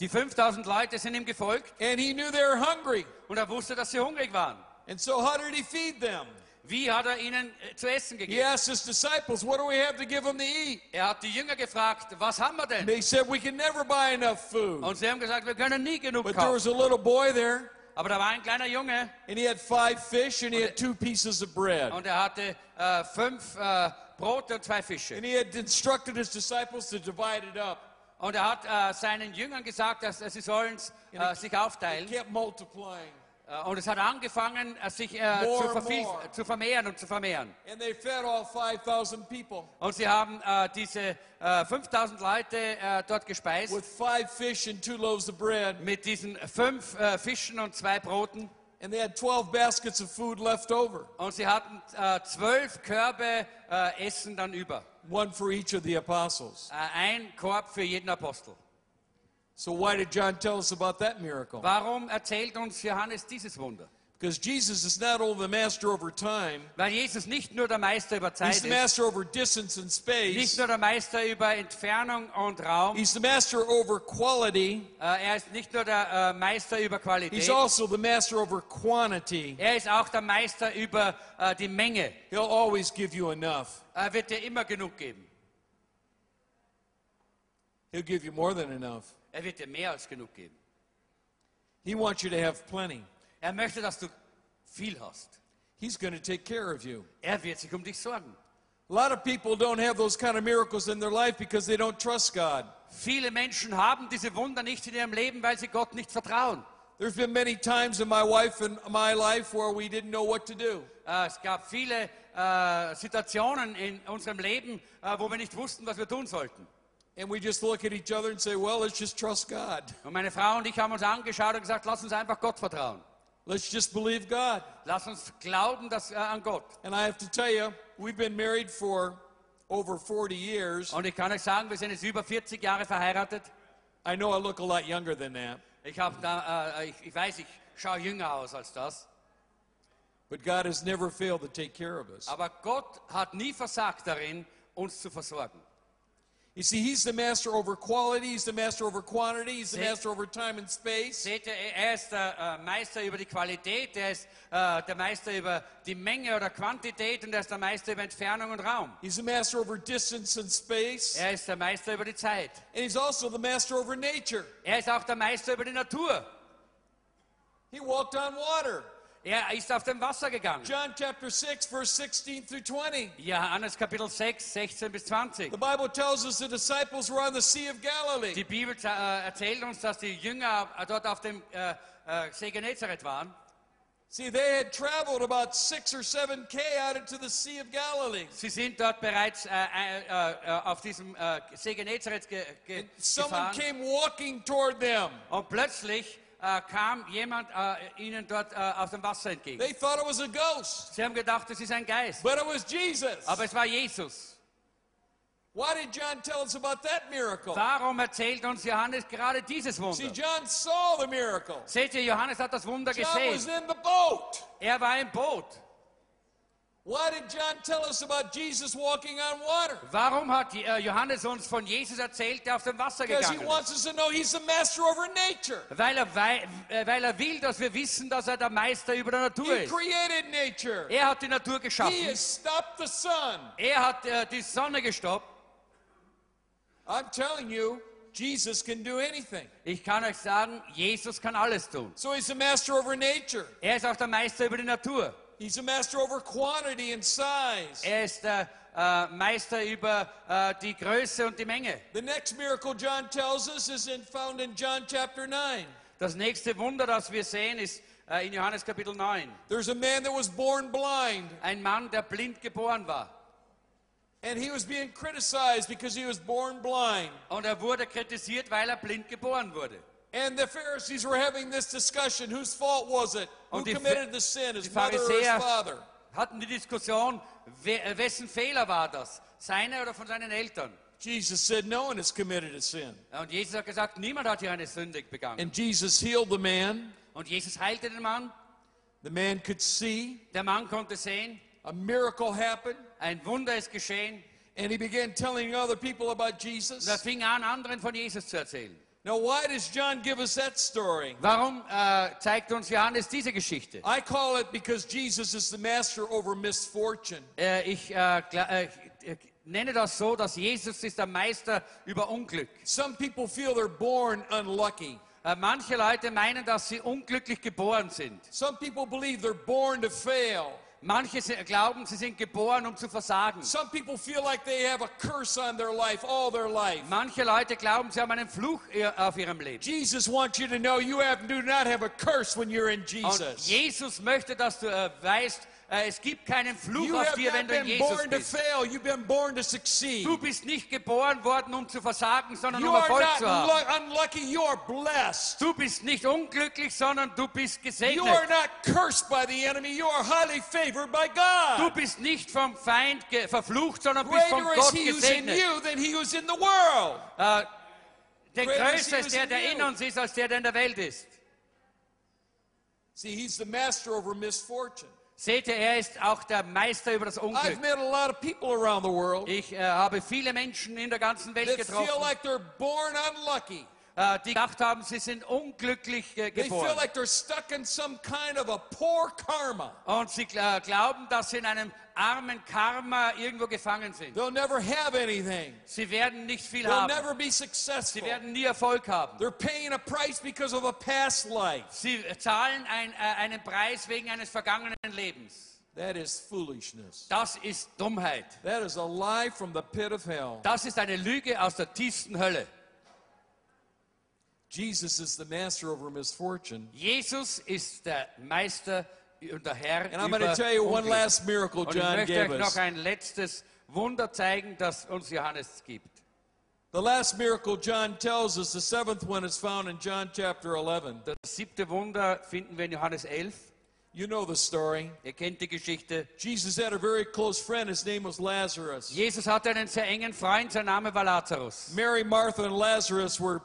[SPEAKER 1] Die 5000 Leute sind ihm gefolgt
[SPEAKER 2] and he knew they were hungry.
[SPEAKER 1] und er wusste, dass sie hungrig waren.
[SPEAKER 2] And so, how did he feed them?
[SPEAKER 1] Wie hat er ihnen äh, zu essen
[SPEAKER 2] He asked his disciples, What do we have to give them to eat?
[SPEAKER 1] Er hat die Jünger gefragt, was haben wir
[SPEAKER 2] And
[SPEAKER 1] denn?
[SPEAKER 2] they said, We can never buy enough food.
[SPEAKER 1] Und sie haben gesagt, wir können nie genug
[SPEAKER 2] But there was a little boy there,
[SPEAKER 1] Aber da war ein kleiner Junge
[SPEAKER 2] and he had five fish, and he had two pieces of bread.
[SPEAKER 1] und er hatte äh, fünf äh, Brote und zwei Fische.
[SPEAKER 2] And he had instructed his disciples to divide it up.
[SPEAKER 1] Und er hat äh, seinen Jüngern gesagt, dass, dass sie sollen äh, sich aufteilen.
[SPEAKER 2] kept multiplying.
[SPEAKER 1] Äh, und es hat angefangen, äh, sich äh, zu,
[SPEAKER 2] more.
[SPEAKER 1] zu vermehren und zu vermehren.
[SPEAKER 2] And they fed all 5,000 people
[SPEAKER 1] Und sie haben äh, diese äh, 5000 Leute äh, dort gespeist
[SPEAKER 2] with five fish and two loaves of bread.
[SPEAKER 1] mit diesen fünf äh, Fischen und zwei Broten.
[SPEAKER 2] And they had 12 baskets of food left over,
[SPEAKER 1] Und sie hatten äh, zwölf Körbe äh, Essen dann über.
[SPEAKER 2] one for each of the apostles.
[SPEAKER 1] Äh, ein Korb für jeden Apostel.
[SPEAKER 2] So, why did John tell us about that miracle?
[SPEAKER 1] Warum erzählt uns Johannes dieses Wunder?
[SPEAKER 2] Because Jesus is not only the master over time,
[SPEAKER 1] Weil Jesus nicht nur der Meister über
[SPEAKER 2] he's
[SPEAKER 1] Zeit
[SPEAKER 2] the
[SPEAKER 1] ist,
[SPEAKER 2] master over distance and
[SPEAKER 1] nicht
[SPEAKER 2] space,
[SPEAKER 1] nur der Meister über Entfernung und Raum,
[SPEAKER 2] he's the master over quality,
[SPEAKER 1] äh, er ist nicht nur der äh, Meister über
[SPEAKER 2] he's also the master over quantity.
[SPEAKER 1] er ist auch der Meister über äh, die Menge.
[SPEAKER 2] He'll always give you enough,
[SPEAKER 1] Er wird dir immer genug geben.
[SPEAKER 2] he'll give you more than enough.
[SPEAKER 1] Er wird dir mehr als genug geben.
[SPEAKER 2] He wants you to have plenty.
[SPEAKER 1] Er möchte, dass du viel hast.
[SPEAKER 2] He's going to take care of you.
[SPEAKER 1] Er wird sich um dich sorgen.
[SPEAKER 2] A lot of people don't have those kind of miracles in their life because they don't trust God.
[SPEAKER 1] Viele Menschen haben diese Wunder nicht in ihrem Leben, weil sie Gott nicht vertrauen.
[SPEAKER 2] There's been many times in my wife and my life where we didn't know what to do.
[SPEAKER 1] Äh, es gab viele äh, Situationen in unserem Leben, äh, wo wir nicht wussten, was wir tun sollten.
[SPEAKER 2] And we just look at each other and say, well, let's just trust God.
[SPEAKER 1] Und meine Frau und ich haben uns angeschaut und gesagt, lass uns einfach Gott vertrauen.
[SPEAKER 2] Let's just believe God.
[SPEAKER 1] Lass uns glauben dass, äh, an Gott.
[SPEAKER 2] And I have to tell you, we've been married for over 40 years.
[SPEAKER 1] Und ich kann euch sagen, wir sind jetzt über 40 Jahre verheiratet.
[SPEAKER 2] I know I look a lot younger than that,
[SPEAKER 1] Ich, hab da, äh, ich, ich weiß, ich schaue jünger aus als das.
[SPEAKER 2] but God has never failed to take care of us.
[SPEAKER 1] Aber Gott hat nie versagt darin, uns zu versorgen.
[SPEAKER 2] You see, He's the master over quality, He's the master over quantity, He's the
[SPEAKER 1] See-
[SPEAKER 2] master over time and space.
[SPEAKER 1] Seht ihr, er ist der äh, Meister über die Qualität, er ist äh, der Meister über die Menge oder Quantität und er ist der Meister über Entfernung und Raum.
[SPEAKER 2] He's the master over distance and space.
[SPEAKER 1] Er ist der Meister über die Zeit.
[SPEAKER 2] And He's also the master over nature.
[SPEAKER 1] Er ist auch der Meister über die Natur.
[SPEAKER 2] He walked on water.
[SPEAKER 1] Er ist auf dem Wasser gegangen.
[SPEAKER 2] John chapter 6, verse 16 through 20.
[SPEAKER 1] Johannes Kapitel 6, 16 bis 20.
[SPEAKER 2] The Bible tells us the disciples were on the Sea of Galilee.
[SPEAKER 1] Die Bibel äh, erzählt uns, dass die Jünger äh, dort auf dem äh, äh, See Genezareth waren.
[SPEAKER 2] See, they had traveled about six or seven K out into the Sea of Galilee.
[SPEAKER 1] Sie sind dort bereits äh, äh, äh, auf diesem äh, See Genezareth ge ge
[SPEAKER 2] Someone
[SPEAKER 1] gefahren.
[SPEAKER 2] came walking toward them.
[SPEAKER 1] Und plötzlich äh, kam jemand äh, ihnen dort äh, auf dem Wasser entgegen.
[SPEAKER 2] They thought it was a ghost,
[SPEAKER 1] Sie haben gedacht, es ist ein Geist.
[SPEAKER 2] but it was Jesus.
[SPEAKER 1] Aber es war Jesus.
[SPEAKER 2] Why did John tell us about that miracle?
[SPEAKER 1] Warum erzählt uns Johannes gerade dieses
[SPEAKER 2] See,
[SPEAKER 1] Wunder?
[SPEAKER 2] John saw the miracle.
[SPEAKER 1] Seht ihr, Johannes hat das Wunder
[SPEAKER 2] John was
[SPEAKER 1] gesehen.
[SPEAKER 2] in the boat.
[SPEAKER 1] Er war im Boot. Warum hat äh, Johannes uns von Jesus erzählt, der auf dem Wasser gegangen ist? Weil er, äh, weil er will, dass wir wissen, dass er der Meister über der Natur ist. Er hat die Natur geschaffen. Er hat äh, die Sonne gestoppt.
[SPEAKER 2] I'm telling you, Jesus can do anything.
[SPEAKER 1] Ich kann euch sagen, Jesus kann alles tun.
[SPEAKER 2] So he's the master over nature.
[SPEAKER 1] Er ist auch der Meister über die Natur.
[SPEAKER 2] He's the master over quantity and size.
[SPEAKER 1] Er ist der äh, Meister über äh, die Größe und die Menge.
[SPEAKER 2] The next miracle John tells us is in, found in John chapter 9.
[SPEAKER 1] Das nächste Wunder, das wir sehen, ist äh, in Johannes Kapitel 9.
[SPEAKER 2] There's a man that was born blind,
[SPEAKER 1] Ein Mann, der blind geboren war.
[SPEAKER 2] and he was being criticized because he was born blind.
[SPEAKER 1] Und er wurde kritisiert, weil er blind geboren wurde.
[SPEAKER 2] And the Pharisees were having this discussion whose fault was it? Who committed the sin, his mother or his father?
[SPEAKER 1] Hatten die Diskussion, äh, wessen Fehler war das? Seine oder von seinen Eltern?
[SPEAKER 2] Jesus said, No one has committed a sin.
[SPEAKER 1] Und Jesus hat gesagt, niemand hat hier eine Sünde begangen.
[SPEAKER 2] And Jesus healed the man.
[SPEAKER 1] Und Jesus heilte den Mann.
[SPEAKER 2] The man could see.
[SPEAKER 1] Der Mann konnte sehen.
[SPEAKER 2] A miracle happened.
[SPEAKER 1] Ein Wunder ist geschehen.
[SPEAKER 2] And he began telling other people about
[SPEAKER 1] Und er
[SPEAKER 2] Jesus.
[SPEAKER 1] fing an, anderen von Jesus zu erzählen.
[SPEAKER 2] Now, why does John give us that story?
[SPEAKER 1] Warum äh, zeigt uns Johannes diese Geschichte?
[SPEAKER 2] I call it because Jesus is the master over misfortune.
[SPEAKER 1] Äh, ich äh, äh, äh, nenne das so, dass Jesus ist der Meister über Unglück.
[SPEAKER 2] Some people feel they're born unlucky.
[SPEAKER 1] Äh, manche Leute meinen, dass sie unglücklich geboren sind.
[SPEAKER 2] Some people believe they're born to fail.
[SPEAKER 1] Manche glauben, sie sind geboren, um zu versagen.
[SPEAKER 2] Some people feel like they have a curse on their life all their life.
[SPEAKER 1] Manche Leute glauben, sie haben einen Fluch auf ihrem Leben.
[SPEAKER 2] Jesus wants you to know you have, do not have a curse when you're in
[SPEAKER 1] Und
[SPEAKER 2] Jesus.
[SPEAKER 1] Jesus möchte, dass du äh, weißt, es gibt keinen Fluch auf dir, wenn du in Jesus bist. Du bist nicht geboren worden, um zu versagen, sondern um Erfolg
[SPEAKER 2] not
[SPEAKER 1] zu haben. Du bist nicht unglücklich, sondern du bist
[SPEAKER 2] You
[SPEAKER 1] gesegnet.
[SPEAKER 2] are not cursed by the enemy. You are highly favored by
[SPEAKER 1] Du
[SPEAKER 2] God.
[SPEAKER 1] bist nicht vom Feind verflucht, sondern bist von Gott gesegnet. Äh, der Größte ist der, der in uns ist, als der, der in der Welt ist.
[SPEAKER 2] See, he's the master over misfortune.
[SPEAKER 1] Seht ihr, er ist auch der Meister über das Unglück. Ich äh, habe viele Menschen in der ganzen Welt getroffen,
[SPEAKER 2] like
[SPEAKER 1] äh, die gedacht haben, sie sind unglücklich äh,
[SPEAKER 2] feel
[SPEAKER 1] geboren.
[SPEAKER 2] like they're stuck in some kind of a poor karma.
[SPEAKER 1] Und sie äh, glauben, dass sie in einem armen Karma irgendwo gefangen sind.
[SPEAKER 2] They'll never have anything.
[SPEAKER 1] Sie werden nicht viel
[SPEAKER 2] They'll
[SPEAKER 1] haben.
[SPEAKER 2] never be
[SPEAKER 1] Sie
[SPEAKER 2] successful.
[SPEAKER 1] werden nie Erfolg haben.
[SPEAKER 2] They're paying a price because of a past life.
[SPEAKER 1] Sie zahlen ein, äh, einen Preis wegen eines vergangenen Lebens.
[SPEAKER 2] That is foolishness.
[SPEAKER 1] Das ist Dummheit.
[SPEAKER 2] That is a lie from the pit of hell.
[SPEAKER 1] Das ist eine Lüge aus der tiefsten Hölle.
[SPEAKER 2] Jesus is the master over misfortune.
[SPEAKER 1] Jesus ist der Meister uh, und der Herr
[SPEAKER 2] And I'm going to tell you one last miracle
[SPEAKER 1] Und ich
[SPEAKER 2] John
[SPEAKER 1] möchte
[SPEAKER 2] gave
[SPEAKER 1] euch noch
[SPEAKER 2] us.
[SPEAKER 1] ein letztes Wunder zeigen, das uns Johannes gibt.
[SPEAKER 2] The last miracle John tells us, the seventh one is found in John chapter 11.
[SPEAKER 1] Das siebte Wunder finden wir in Johannes 11.
[SPEAKER 2] You know the story.
[SPEAKER 1] Ihr kennt die Geschichte.
[SPEAKER 2] Jesus had a very close friend. His name was Lazarus.
[SPEAKER 1] Jesus hatte einen sehr engen Freund, sein Name war Lazarus.
[SPEAKER 2] Mary, Martha, and Lazarus were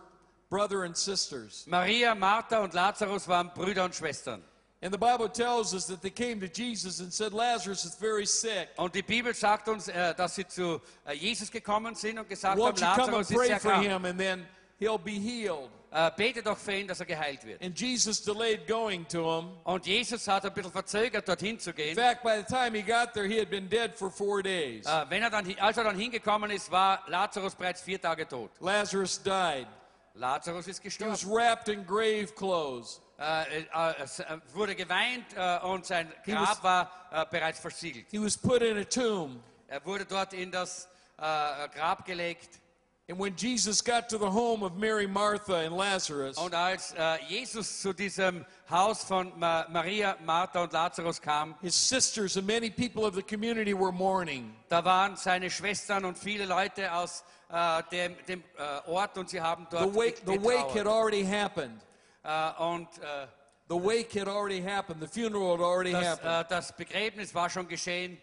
[SPEAKER 2] brother and sisters.
[SPEAKER 1] Maria, Martha und Lazarus waren Brüder und Schwestern.
[SPEAKER 2] And the Bible tells us that they came to Jesus and said, Lazarus is very sick.
[SPEAKER 1] Und die Bibel sagt uns, äh, dass sie zu äh, Jesus gekommen sind und gesagt haben,
[SPEAKER 2] Won't come and
[SPEAKER 1] Lazarus ist
[SPEAKER 2] pray
[SPEAKER 1] sehr
[SPEAKER 2] for
[SPEAKER 1] krank.
[SPEAKER 2] him and then he'll be healed?
[SPEAKER 1] Äh, Bete doch für ihn, dass er geheilt wird.
[SPEAKER 2] And Jesus delayed going to him.
[SPEAKER 1] Und Jesus hat ein bisschen verzögert, dorthin zu
[SPEAKER 2] In
[SPEAKER 1] gehen.
[SPEAKER 2] fact, by the time he got there, he had been dead for four days.
[SPEAKER 1] Äh, wenn er dann, als er dann hingekommen ist, war Lazarus bereits vier Tage tot.
[SPEAKER 2] Lazarus died.
[SPEAKER 1] Lazarus ist
[SPEAKER 2] He was wrapped in grave clothes.
[SPEAKER 1] Äh, äh, wurde geweint äh, und sein
[SPEAKER 2] was-
[SPEAKER 1] Grab war äh, bereits versiegelt.
[SPEAKER 2] He was put in a tomb.
[SPEAKER 1] Er wurde dort in das äh, Grab gelegt.
[SPEAKER 2] And when Jesus got to the home of Mary, Martha, and Lazarus,
[SPEAKER 1] Und als äh, Jesus zu diesem Haus von Ma Maria, Martha und Lazarus kam,
[SPEAKER 2] his sisters and many people of the community were mourning.
[SPEAKER 1] da waren seine Schwestern und viele Leute aus äh, dem, dem äh, Ort und sie haben
[SPEAKER 2] The wake, the wake had
[SPEAKER 1] getrauert.
[SPEAKER 2] already happened.
[SPEAKER 1] Äh, und äh,
[SPEAKER 2] The wake had already happened. The funeral had already
[SPEAKER 1] das,
[SPEAKER 2] happened.
[SPEAKER 1] äh, das Begräbnis war schon geschehen.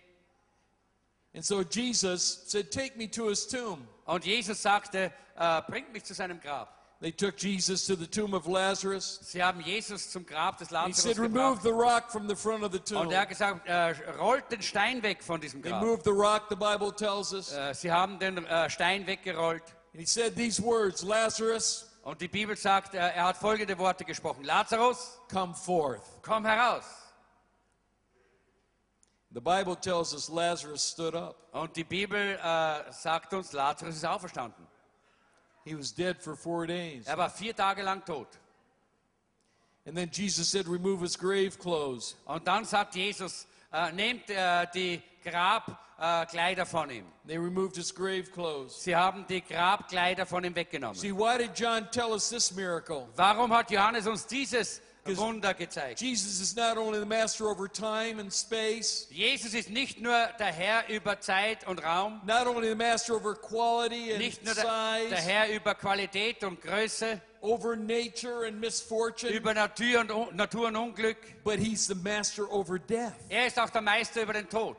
[SPEAKER 2] And so Jesus said, Take me to his tomb.
[SPEAKER 1] Und Jesus sagte, äh, bringt mich zu seinem Grab.
[SPEAKER 2] They took Jesus to the tomb of Lazarus.
[SPEAKER 1] Sie haben Jesus zum Grab des
[SPEAKER 2] He
[SPEAKER 1] Lazarus
[SPEAKER 2] said, Remove
[SPEAKER 1] gebracht.
[SPEAKER 2] the rock from the front of the tomb.
[SPEAKER 1] Und er hat gesagt, äh, rollt den Stein weg von diesem
[SPEAKER 2] They
[SPEAKER 1] Grab.
[SPEAKER 2] moved the rock, the Bible tells us.
[SPEAKER 1] Äh, sie haben den äh, Stein weggerollt.
[SPEAKER 2] And he said these words Lazarus,
[SPEAKER 1] Und die Bibel sagt, äh, er hat folgende Worte gesprochen. Lazarus,
[SPEAKER 2] come forth.
[SPEAKER 1] komm heraus.
[SPEAKER 2] The Bible tells us Lazarus stood up.
[SPEAKER 1] Und die Bibel sagt uns, Lazarus ist auferstanden.
[SPEAKER 2] He was dead for four days.
[SPEAKER 1] Er war vier Tage lang tot.
[SPEAKER 2] And then Jesus said, Remove his grave clothes.
[SPEAKER 1] Und dann sagt Jesus, äh, nehmt äh, die Grabkleider von ihm.
[SPEAKER 2] They removed his grave clothes.
[SPEAKER 1] Sie haben die Grabkleider von ihm weggenommen.
[SPEAKER 2] See, why did John tell us this miracle?
[SPEAKER 1] Warum hat Johannes uns dieses Wunder gezeigt.
[SPEAKER 2] Jesus is not only the master over time and space,
[SPEAKER 1] Jesus ist nicht nur der Herr über Zeit und Raum,
[SPEAKER 2] not only the master over quality and
[SPEAKER 1] nicht nur der, der
[SPEAKER 2] size,
[SPEAKER 1] Herr über Qualität und Größe,
[SPEAKER 2] over nature and misfortune,
[SPEAKER 1] über Natur und, Un- Natur und Unglück.
[SPEAKER 2] but he's the master over death.
[SPEAKER 1] Er ist auch der Meister über den Tod.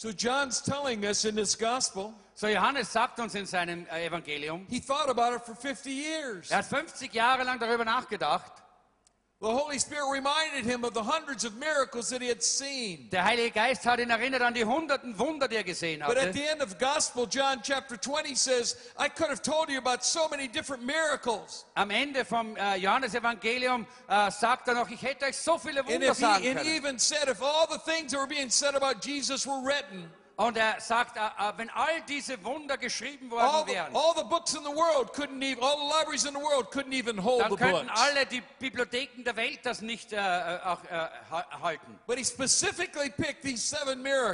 [SPEAKER 2] So John's telling us in this gospel,
[SPEAKER 1] So Johannes sagt uns in seinem äh, Evangelium,
[SPEAKER 2] he thought about it for 50 years.
[SPEAKER 1] er hat 50 Jahre lang darüber nachgedacht.
[SPEAKER 2] The Holy Spirit reminded him of the hundreds of miracles that he had seen.
[SPEAKER 1] Der Heilige Geist hat ihn erinnert an die hunderten Wunder, die er gesehen
[SPEAKER 2] But at the end of gospel, John chapter 20 says, I could have told you about so many different miracles.
[SPEAKER 1] Am Ende vom Johannes Evangelium äh, sagt er noch, ich hätte euch so viele
[SPEAKER 2] And,
[SPEAKER 1] Wunder
[SPEAKER 2] he,
[SPEAKER 1] sagen
[SPEAKER 2] and he
[SPEAKER 1] können.
[SPEAKER 2] even said, if all the things that were being said about Jesus were written,
[SPEAKER 1] Und er sagt, äh, äh, wenn all diese Wunder geschrieben worden wären,
[SPEAKER 2] all the books in the world couldn't even, all the libraries in the world couldn't even hold
[SPEAKER 1] dann könnten alle die Bibliotheken der Welt das nicht äh, auch, halten.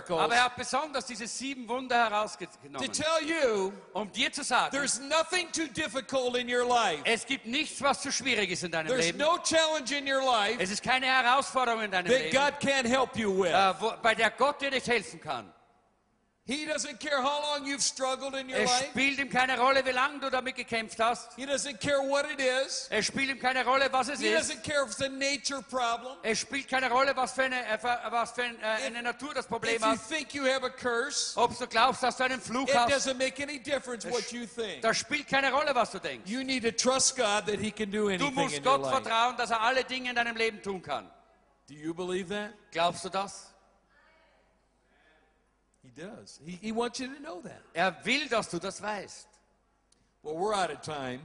[SPEAKER 1] Aber er hat besonders diese sieben Wunder
[SPEAKER 2] to
[SPEAKER 1] herausgenommen,
[SPEAKER 2] tell you
[SPEAKER 1] um dir zu sagen,
[SPEAKER 2] there's nothing too difficult in your life.
[SPEAKER 1] es gibt nichts, was zu schwierig ist in deinem
[SPEAKER 2] There's
[SPEAKER 1] Leben.
[SPEAKER 2] no challenge in your life
[SPEAKER 1] Es ist keine Herausforderung in deinem Leben,
[SPEAKER 2] God can't help you with.
[SPEAKER 1] wo, bei der Gott dir nicht helfen kann. Es
[SPEAKER 2] life.
[SPEAKER 1] spielt ihm keine Rolle, wie lange du damit gekämpft hast.
[SPEAKER 2] He doesn't care what it is.
[SPEAKER 1] Es spielt ihm keine Rolle, was es
[SPEAKER 2] He
[SPEAKER 1] ist.
[SPEAKER 2] doesn't care if it's a nature problem.
[SPEAKER 1] Es spielt keine Rolle, was für eine, äh, was für äh, eine Natur das Problem
[SPEAKER 2] If you
[SPEAKER 1] hat.
[SPEAKER 2] think you have a curse,
[SPEAKER 1] Ob du glaubst, dass du einen Fluch
[SPEAKER 2] it
[SPEAKER 1] hast,
[SPEAKER 2] doesn't make any difference what you think.
[SPEAKER 1] das spielt keine Rolle, was du denkst.
[SPEAKER 2] You need to trust God that He can do
[SPEAKER 1] Du
[SPEAKER 2] anything
[SPEAKER 1] musst
[SPEAKER 2] in your
[SPEAKER 1] Gott vertrauen, dass er alle Dinge in deinem Leben tun kann.
[SPEAKER 2] Do you believe that?
[SPEAKER 1] Glaubst du das?
[SPEAKER 2] He does. He, he wants you to know that.
[SPEAKER 1] Er will, dass du das weißt.
[SPEAKER 2] Well, we're out of time.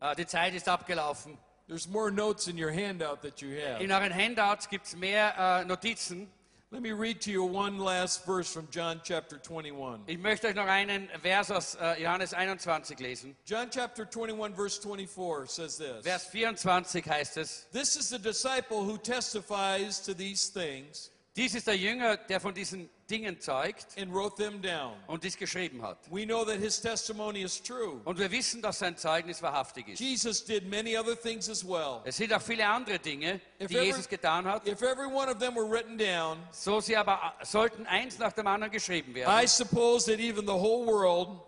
[SPEAKER 1] Äh, Die Zeit ist abgelaufen.
[SPEAKER 2] There's more notes in your handout that you have.
[SPEAKER 1] In euren Handouts gibt es mehr äh, Notizen.
[SPEAKER 2] Let me read to you one last verse from John chapter 21.
[SPEAKER 1] Ich möchte euch noch einen Vers aus äh, Johannes 21 lesen.
[SPEAKER 2] John chapter 21, verse 24 says this
[SPEAKER 1] Vers 24 heißt es,
[SPEAKER 2] This is the disciple who testifies to these things
[SPEAKER 1] dies ist der Jünger, der von diesen Dingen zeugt
[SPEAKER 2] and wrote them down.
[SPEAKER 1] und dies geschrieben hat.
[SPEAKER 2] We know that his testimony is true.
[SPEAKER 1] Und wir wissen, dass sein Zeugnis wahrhaftig ist.
[SPEAKER 2] Jesus did many other things as well.
[SPEAKER 1] Es sind auch viele andere Dinge,
[SPEAKER 2] If
[SPEAKER 1] die
[SPEAKER 2] every-
[SPEAKER 1] Jesus getan hat.
[SPEAKER 2] If every one of them were written down,
[SPEAKER 1] So sie aber äh, sollten eins nach dem anderen geschrieben
[SPEAKER 2] I
[SPEAKER 1] werden.
[SPEAKER 2] suppose that even the whole world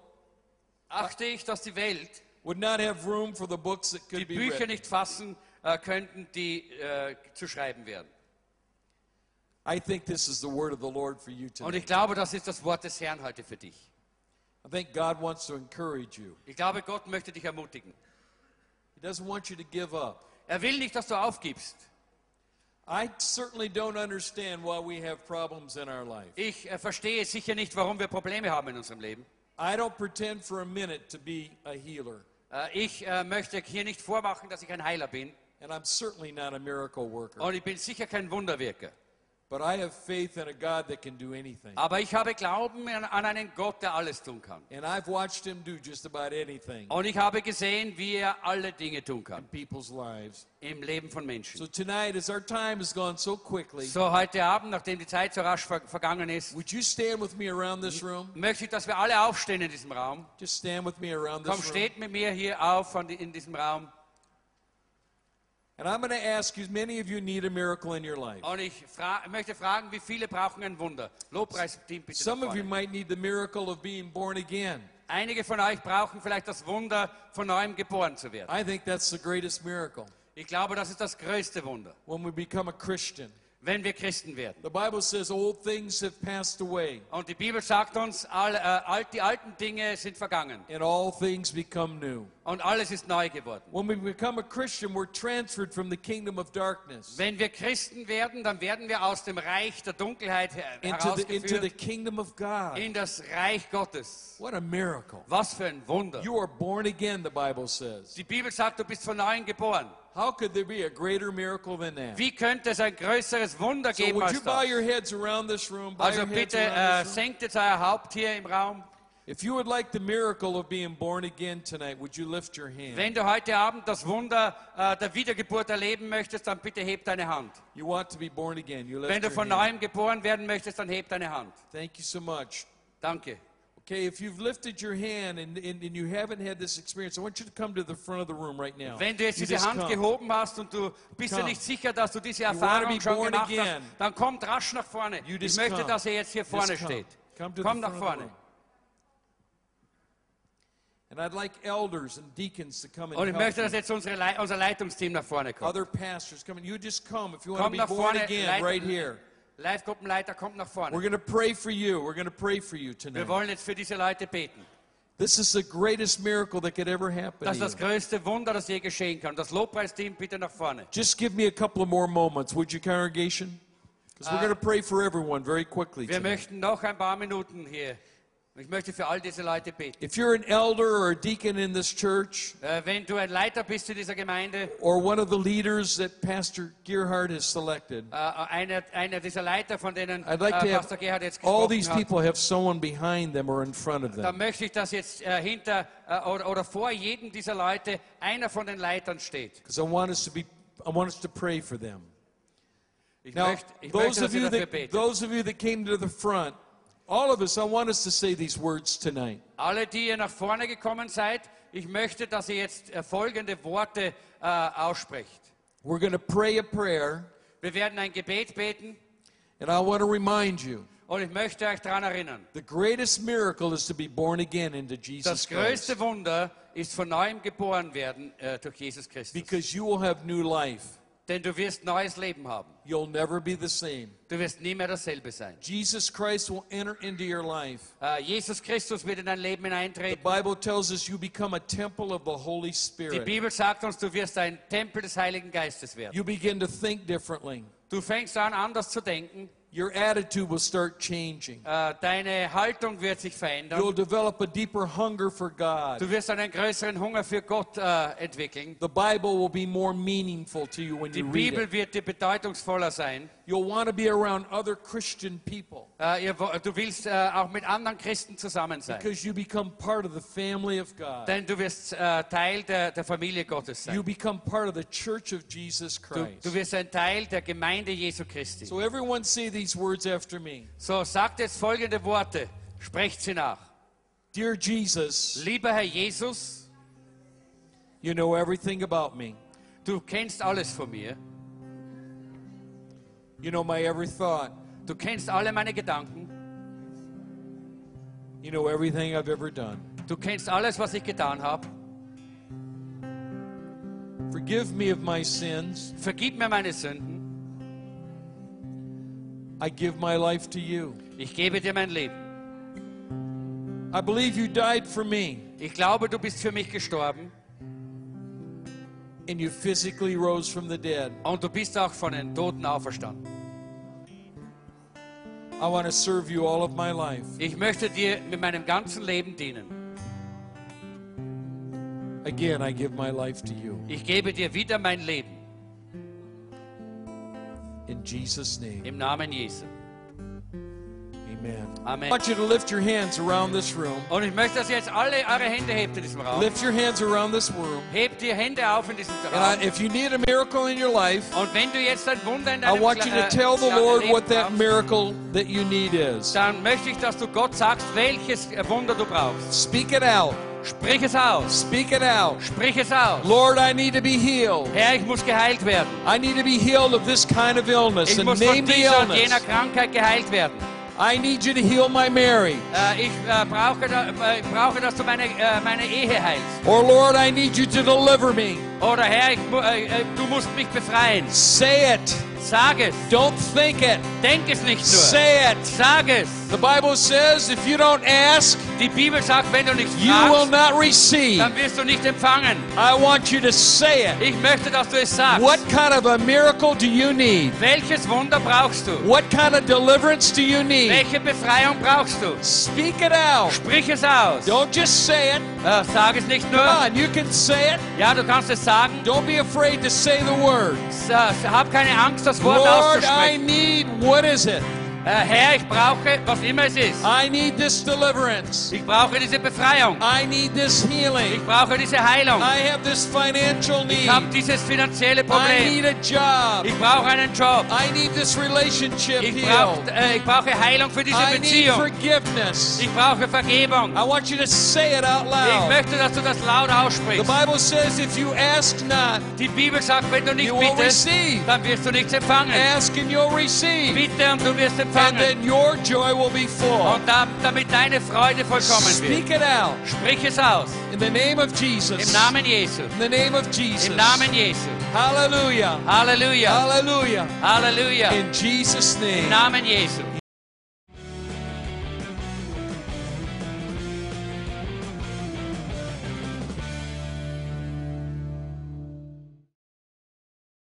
[SPEAKER 1] Achte ich, dass die Welt
[SPEAKER 2] would not have room for the books that
[SPEAKER 1] die
[SPEAKER 2] could be
[SPEAKER 1] Bücher
[SPEAKER 2] written.
[SPEAKER 1] nicht fassen äh, könnten, die äh, zu schreiben werden.
[SPEAKER 2] I think this is the word of the Lord for you
[SPEAKER 1] Und
[SPEAKER 2] tonight.
[SPEAKER 1] ich glaube, das ist das Wort des Herrn heute für dich.
[SPEAKER 2] I think God wants to encourage you.
[SPEAKER 1] Ich glaube, Gott möchte dich ermutigen.
[SPEAKER 2] He doesn't want you to give up.
[SPEAKER 1] Er will nicht, dass du aufgibst.
[SPEAKER 2] I certainly don't understand why we have problems in our life.
[SPEAKER 1] Ich äh, verstehe sicher nicht, warum wir Probleme haben in unserem Leben.
[SPEAKER 2] I don't pretend for a minute to be a healer,
[SPEAKER 1] Äh, ich äh, möchte hier nicht vormachen, dass ich ein Heiler bin.
[SPEAKER 2] and I'm certainly not a miracle worker.
[SPEAKER 1] Und ich bin sicher kein Wunderwirker. Aber ich habe Glauben an, einen Gott, der alles tun kann.
[SPEAKER 2] And I've watched him do just about anything
[SPEAKER 1] Und ich habe gesehen, wie er alle Dinge tun
[SPEAKER 2] in
[SPEAKER 1] kann
[SPEAKER 2] people's lives.
[SPEAKER 1] im Leben von Menschen.
[SPEAKER 2] So tonight, as our time has gone so quickly,
[SPEAKER 1] So heute Abend, nachdem die Zeit so rasch ver vergangen ist,
[SPEAKER 2] would you stand with me around this room?
[SPEAKER 1] möchte ich, dass wir alle aufstehen in diesem Raum.
[SPEAKER 2] Just stand with me around
[SPEAKER 1] Komm, steht mit mir hier auf in diesem Raum.
[SPEAKER 2] And I'm going to ask you, many of you need a miracle in your life.
[SPEAKER 1] Und ich fra möchte fragen, wie viele brauchen ein Wunder? Lobpreisteam bitte.
[SPEAKER 2] Some of you might need the miracle of being born again.
[SPEAKER 1] Einige von euch brauchen vielleicht das Wunder, von neuem geboren zu werden.
[SPEAKER 2] I think that's the greatest miracle.
[SPEAKER 1] Ich glaube, das ist das größte Wunder,
[SPEAKER 2] When we become a Christian,
[SPEAKER 1] wenn wir Christen werden.
[SPEAKER 2] the Bible says old things have passed away
[SPEAKER 1] Und die Bibel sagt uns, all, äh, all, die alten Dinge sind vergangen
[SPEAKER 2] and all things become new.
[SPEAKER 1] und alles ist neu geworden.
[SPEAKER 2] When we become a Christian, we're transferred from the kingdom of darkness
[SPEAKER 1] Wenn wir Christen werden, dann werden wir aus dem Reich der Dunkelheit her
[SPEAKER 2] into the, into the kingdom of God.
[SPEAKER 1] in das Reich Gottes.
[SPEAKER 2] What a miracle.
[SPEAKER 1] Was für ein Wunder.
[SPEAKER 2] You are born again, the Bible says.
[SPEAKER 1] Die Bibel sagt, du bist von neuem geboren.
[SPEAKER 2] How could there be a greater miracle than that?
[SPEAKER 1] Wie könnte es ein größeres Wunder
[SPEAKER 2] So
[SPEAKER 1] geben
[SPEAKER 2] would you
[SPEAKER 1] als
[SPEAKER 2] bow
[SPEAKER 1] das?
[SPEAKER 2] your heads around this room? Bow
[SPEAKER 1] Also bitte
[SPEAKER 2] around this room.
[SPEAKER 1] senkt jetzt euer Haupt hier im Raum.
[SPEAKER 2] If you would like the miracle of being born again tonight, would you lift your hand?
[SPEAKER 1] Wenn du heute Abend das Wunder äh, der Wiedergeburt erleben möchtest, dann bitte heb deine Hand.
[SPEAKER 2] You want to be born again. You lift
[SPEAKER 1] Wenn du von
[SPEAKER 2] hand.
[SPEAKER 1] neuem geboren werden möchtest, dann heb deine Hand.
[SPEAKER 2] Thank you so much.
[SPEAKER 1] Danke.
[SPEAKER 2] Okay, if you've lifted your hand and, and, and you haven't had this experience, I want you to come to the front of the room right now.
[SPEAKER 1] Wenn du jetzt
[SPEAKER 2] You
[SPEAKER 1] diese
[SPEAKER 2] just
[SPEAKER 1] Hand
[SPEAKER 2] come.
[SPEAKER 1] gehoben hast und du bist dir
[SPEAKER 2] Come.
[SPEAKER 1] nicht sicher, dass du diese Erfahrung schon gemacht
[SPEAKER 2] again.
[SPEAKER 1] hast, dann kommt rasch nach vorne.
[SPEAKER 2] You
[SPEAKER 1] Ich
[SPEAKER 2] just
[SPEAKER 1] möchte,
[SPEAKER 2] come.
[SPEAKER 1] dass er jetzt hier
[SPEAKER 2] Just
[SPEAKER 1] vorne
[SPEAKER 2] come.
[SPEAKER 1] steht.
[SPEAKER 2] Come to the
[SPEAKER 1] Komm nach
[SPEAKER 2] front of the
[SPEAKER 1] vorne.
[SPEAKER 2] And I'd like elders and deacons to come and
[SPEAKER 1] Und ich möchte, dass jetzt unsere Lei unser Leitungsteam nach vorne kommt.
[SPEAKER 2] Other pastors come. You just come if you want
[SPEAKER 1] Komm
[SPEAKER 2] to be born
[SPEAKER 1] vorne,
[SPEAKER 2] again right here.
[SPEAKER 1] Live-Gruppenleiter kommt nach
[SPEAKER 2] We're going to pray for you. We're going to pray for you
[SPEAKER 1] Wir
[SPEAKER 2] tonight.
[SPEAKER 1] wollen jetzt für diese Leute beten.
[SPEAKER 2] This is the greatest miracle that could ever happen
[SPEAKER 1] Das ist das größte Wunder, das je geschehen kann. Das Lobpreisteam bitte nach vorne.
[SPEAKER 2] Just give me a couple of more moments, would you, congregation? Because we're uh, going to pray for everyone very quickly.
[SPEAKER 1] Wir
[SPEAKER 2] tonight.
[SPEAKER 1] möchten noch ein paar Minuten hier. Ich möchte für all diese Leute beten.
[SPEAKER 2] If you're an elder or a deacon in this church,
[SPEAKER 1] Äh, Wenn du ein Leiter bist in dieser Gemeinde,
[SPEAKER 2] or one of the leaders that Pastor Gerhard has selected,
[SPEAKER 1] äh, einer, einer dieser Leiter, von denen
[SPEAKER 2] I'd like äh, to
[SPEAKER 1] äh,
[SPEAKER 2] have
[SPEAKER 1] Pastor Gerhard jetzt
[SPEAKER 2] all these
[SPEAKER 1] gesprochen hat,
[SPEAKER 2] people have someone behind them or in front of them.
[SPEAKER 1] dann möchte ich, dass jetzt äh, hinter äh, oder, oder vor jedem dieser Leute einer von den Leitern steht.
[SPEAKER 2] Because I want us to be, I want us to pray for them.
[SPEAKER 1] Ich
[SPEAKER 2] Now,
[SPEAKER 1] möchte, ich
[SPEAKER 2] those
[SPEAKER 1] möchte
[SPEAKER 2] of you that those of you that came to the front, all of us, I want us to say these words tonight.
[SPEAKER 1] Alle, die ihr nach vorne gekommen seid, ich möchte, dass ihr jetzt äh, folgende Worte äh, aussprecht.
[SPEAKER 2] We're going to pray a prayer,
[SPEAKER 1] Wir werden ein Gebet beten
[SPEAKER 2] and I want to remind you.
[SPEAKER 1] und ich möchte euch daran erinnern.
[SPEAKER 2] The greatest miracle is to be born again into Jesus Christ.
[SPEAKER 1] Das
[SPEAKER 2] Christ.
[SPEAKER 1] größte Wunder ist von neuem geboren werden äh, durch Jesus Christus.
[SPEAKER 2] Because you will have new life.
[SPEAKER 1] Denn du wirst neues Leben haben.
[SPEAKER 2] You'll never be the same.
[SPEAKER 1] Du wirst nie mehr dasselbe sein.
[SPEAKER 2] Jesus Christ will enter into your life.
[SPEAKER 1] Äh, Jesus Christus wird in dein Leben
[SPEAKER 2] The
[SPEAKER 1] hineintreten.
[SPEAKER 2] Bible tells us you become a temple of the Holy
[SPEAKER 1] Die
[SPEAKER 2] Spirit.
[SPEAKER 1] Bibel sagt uns, du wirst ein Tempel des Heiligen Geistes werden.
[SPEAKER 2] You begin to think differently.
[SPEAKER 1] Du fängst an, anders zu denken.
[SPEAKER 2] Your attitude will start changing.
[SPEAKER 1] Äh, deine Haltung wird sich
[SPEAKER 2] You'll
[SPEAKER 1] verändern.
[SPEAKER 2] develop a deeper hunger for God.
[SPEAKER 1] Du wirst einen größeren Hunger für Gott äh, entwickeln.
[SPEAKER 2] The Bible will be more meaningful to you when
[SPEAKER 1] Die
[SPEAKER 2] you read
[SPEAKER 1] Bibel
[SPEAKER 2] it.
[SPEAKER 1] wird dir bedeutungsvoller sein.
[SPEAKER 2] You'll want to be around other Christian people
[SPEAKER 1] Äh, ihr, du willst äh, auch mit anderen Christen zusammen sein.
[SPEAKER 2] because you become part of the family of God.
[SPEAKER 1] Denn du wirst äh, Teil der, der Familie Gottes sein.
[SPEAKER 2] You become part of the church of Jesus
[SPEAKER 1] Du,
[SPEAKER 2] Christ.
[SPEAKER 1] du wirst ein Teil der Gemeinde Jesu Christi.
[SPEAKER 2] So everyone say these words after me.
[SPEAKER 1] So, sagt jetzt folgende Worte. Sprecht sie nach.
[SPEAKER 2] Dear Jesus,
[SPEAKER 1] Lieber Herr Jesus,
[SPEAKER 2] you know everything about me.
[SPEAKER 1] du kennst alles von mir.
[SPEAKER 2] You know my every thought.
[SPEAKER 1] Du kennst alle meine Gedanken.
[SPEAKER 2] You know everything I've ever done.
[SPEAKER 1] Du kennst alles, was ich getan habe.
[SPEAKER 2] Forgive me of my sins.
[SPEAKER 1] Vergib mir meine Sünden.
[SPEAKER 2] I give my life to you.
[SPEAKER 1] Ich gebe dir mein Leben.
[SPEAKER 2] I believe you died for me
[SPEAKER 1] Ich glaube, du bist für mich gestorben
[SPEAKER 2] and you physically rose from the dead.
[SPEAKER 1] und du bist auch von den Toten auferstanden.
[SPEAKER 2] I want to serve you all of my life.
[SPEAKER 1] Ich möchte dir mit meinem ganzen Leben dienen.
[SPEAKER 2] Again, I give my life to you.
[SPEAKER 1] Ich gebe dir wieder mein Leben
[SPEAKER 2] In Jesus' name,
[SPEAKER 1] im Namen Jesu.
[SPEAKER 2] Amen.
[SPEAKER 1] Amen.
[SPEAKER 2] I want you to lift your hands around this room.
[SPEAKER 1] Und ich möchte, dass ihr jetzt alle eure Hände hebt in diesem Raum.
[SPEAKER 2] Lift your hands around this room.
[SPEAKER 1] Hebt die Hände auf in diesem
[SPEAKER 2] And I, if you need a miracle in your life,
[SPEAKER 1] Und wenn du jetzt ein Wunder in
[SPEAKER 2] I want you to
[SPEAKER 1] äh,
[SPEAKER 2] tell the Lord what that miracle that you need is.
[SPEAKER 1] dann möchte ich, dass du Gott sagst, welches äh, Wunder du brauchst.
[SPEAKER 2] Speak it out.
[SPEAKER 1] Sprich es aus.
[SPEAKER 2] Speak it out.
[SPEAKER 1] Sprich es aus.
[SPEAKER 2] Lord, I need to be healed.
[SPEAKER 1] Herr, ich muss geheilt werden.
[SPEAKER 2] I need to be healed of this kind of illness.
[SPEAKER 1] Ich
[SPEAKER 2] And
[SPEAKER 1] muss von
[SPEAKER 2] name the
[SPEAKER 1] dieser und jener Krankheit geheilt werden.
[SPEAKER 2] I need you to heal my marriage.
[SPEAKER 1] Äh, uh, ich, äh, brauche, da, äh, brauche, dass du meine, äh, meine Ehe heilst.
[SPEAKER 2] Or Lord, I need you to deliver me.
[SPEAKER 1] Oh, Oder Herr, ich, äh, äh, du musst mich befreien.
[SPEAKER 2] Say it.
[SPEAKER 1] Sag es.
[SPEAKER 2] Don't think it.
[SPEAKER 1] Denk es nicht nur.
[SPEAKER 2] Say it.
[SPEAKER 1] Sag es.
[SPEAKER 2] The Bible says if you don't ask,
[SPEAKER 1] Die Bibel sagt, wenn du nicht
[SPEAKER 2] you will not receive.
[SPEAKER 1] dann wirst du nicht empfangen.
[SPEAKER 2] I want you to say it.
[SPEAKER 1] Ich möchte, dass du es sagst.
[SPEAKER 2] What kind of a miracle do you need?
[SPEAKER 1] Welches Wunder brauchst du?
[SPEAKER 2] What kind of deliverance do you need?
[SPEAKER 1] Welche Befreiung brauchst du?
[SPEAKER 2] Speak it out.
[SPEAKER 1] Sprich es aus.
[SPEAKER 2] Don't just say it.
[SPEAKER 1] Äh, sag es nicht
[SPEAKER 2] Come on, you can say it.
[SPEAKER 1] Ja, du kannst es sagen.
[SPEAKER 2] Don't be afraid to say the word.
[SPEAKER 1] S- äh, Hab keine Angst, das Wort
[SPEAKER 2] Lord, I need, what is it?
[SPEAKER 1] Äh, Herr, ich brauche, was immer es ist.
[SPEAKER 2] I need this deliverance.
[SPEAKER 1] Ich brauche diese Befreiung.
[SPEAKER 2] I need this
[SPEAKER 1] Ich
[SPEAKER 2] healing.
[SPEAKER 1] brauche diese Heilung.
[SPEAKER 2] I have this financial
[SPEAKER 1] Ich
[SPEAKER 2] need.
[SPEAKER 1] habe dieses finanzielle
[SPEAKER 2] I
[SPEAKER 1] Problem.
[SPEAKER 2] need a job.
[SPEAKER 1] Ich brauche einen Job.
[SPEAKER 2] I need this relationship
[SPEAKER 1] Ich
[SPEAKER 2] healed.
[SPEAKER 1] äh, ich brauche Heilung für diese
[SPEAKER 2] I need
[SPEAKER 1] Beziehung.
[SPEAKER 2] forgiveness.
[SPEAKER 1] Ich brauche Vergebung.
[SPEAKER 2] I want you to say it out
[SPEAKER 1] Ich
[SPEAKER 2] loud.
[SPEAKER 1] möchte, dass du das laut
[SPEAKER 2] The
[SPEAKER 1] aussprichst.
[SPEAKER 2] Bible says if you ask not,
[SPEAKER 1] Die Bibel sagt, wenn du nicht bittest, dann wirst du nichts empfangen.
[SPEAKER 2] Ask and you'll receive.
[SPEAKER 1] Bitte und du wirst
[SPEAKER 2] And then your joy will be full.
[SPEAKER 1] Und da, damit deine Freude vollkommen wird.
[SPEAKER 2] Speak it out
[SPEAKER 1] Sprich es aus.
[SPEAKER 2] in the name of Jesus.
[SPEAKER 1] Im Namen Jesu.
[SPEAKER 2] In the name of Jesus.
[SPEAKER 1] Im Namen Jesu.
[SPEAKER 2] Hallelujah.
[SPEAKER 1] Halleluja.
[SPEAKER 2] Hallelujah.
[SPEAKER 1] Halleluja.
[SPEAKER 2] In Jesus' name. Im.
[SPEAKER 1] Namen Jesu.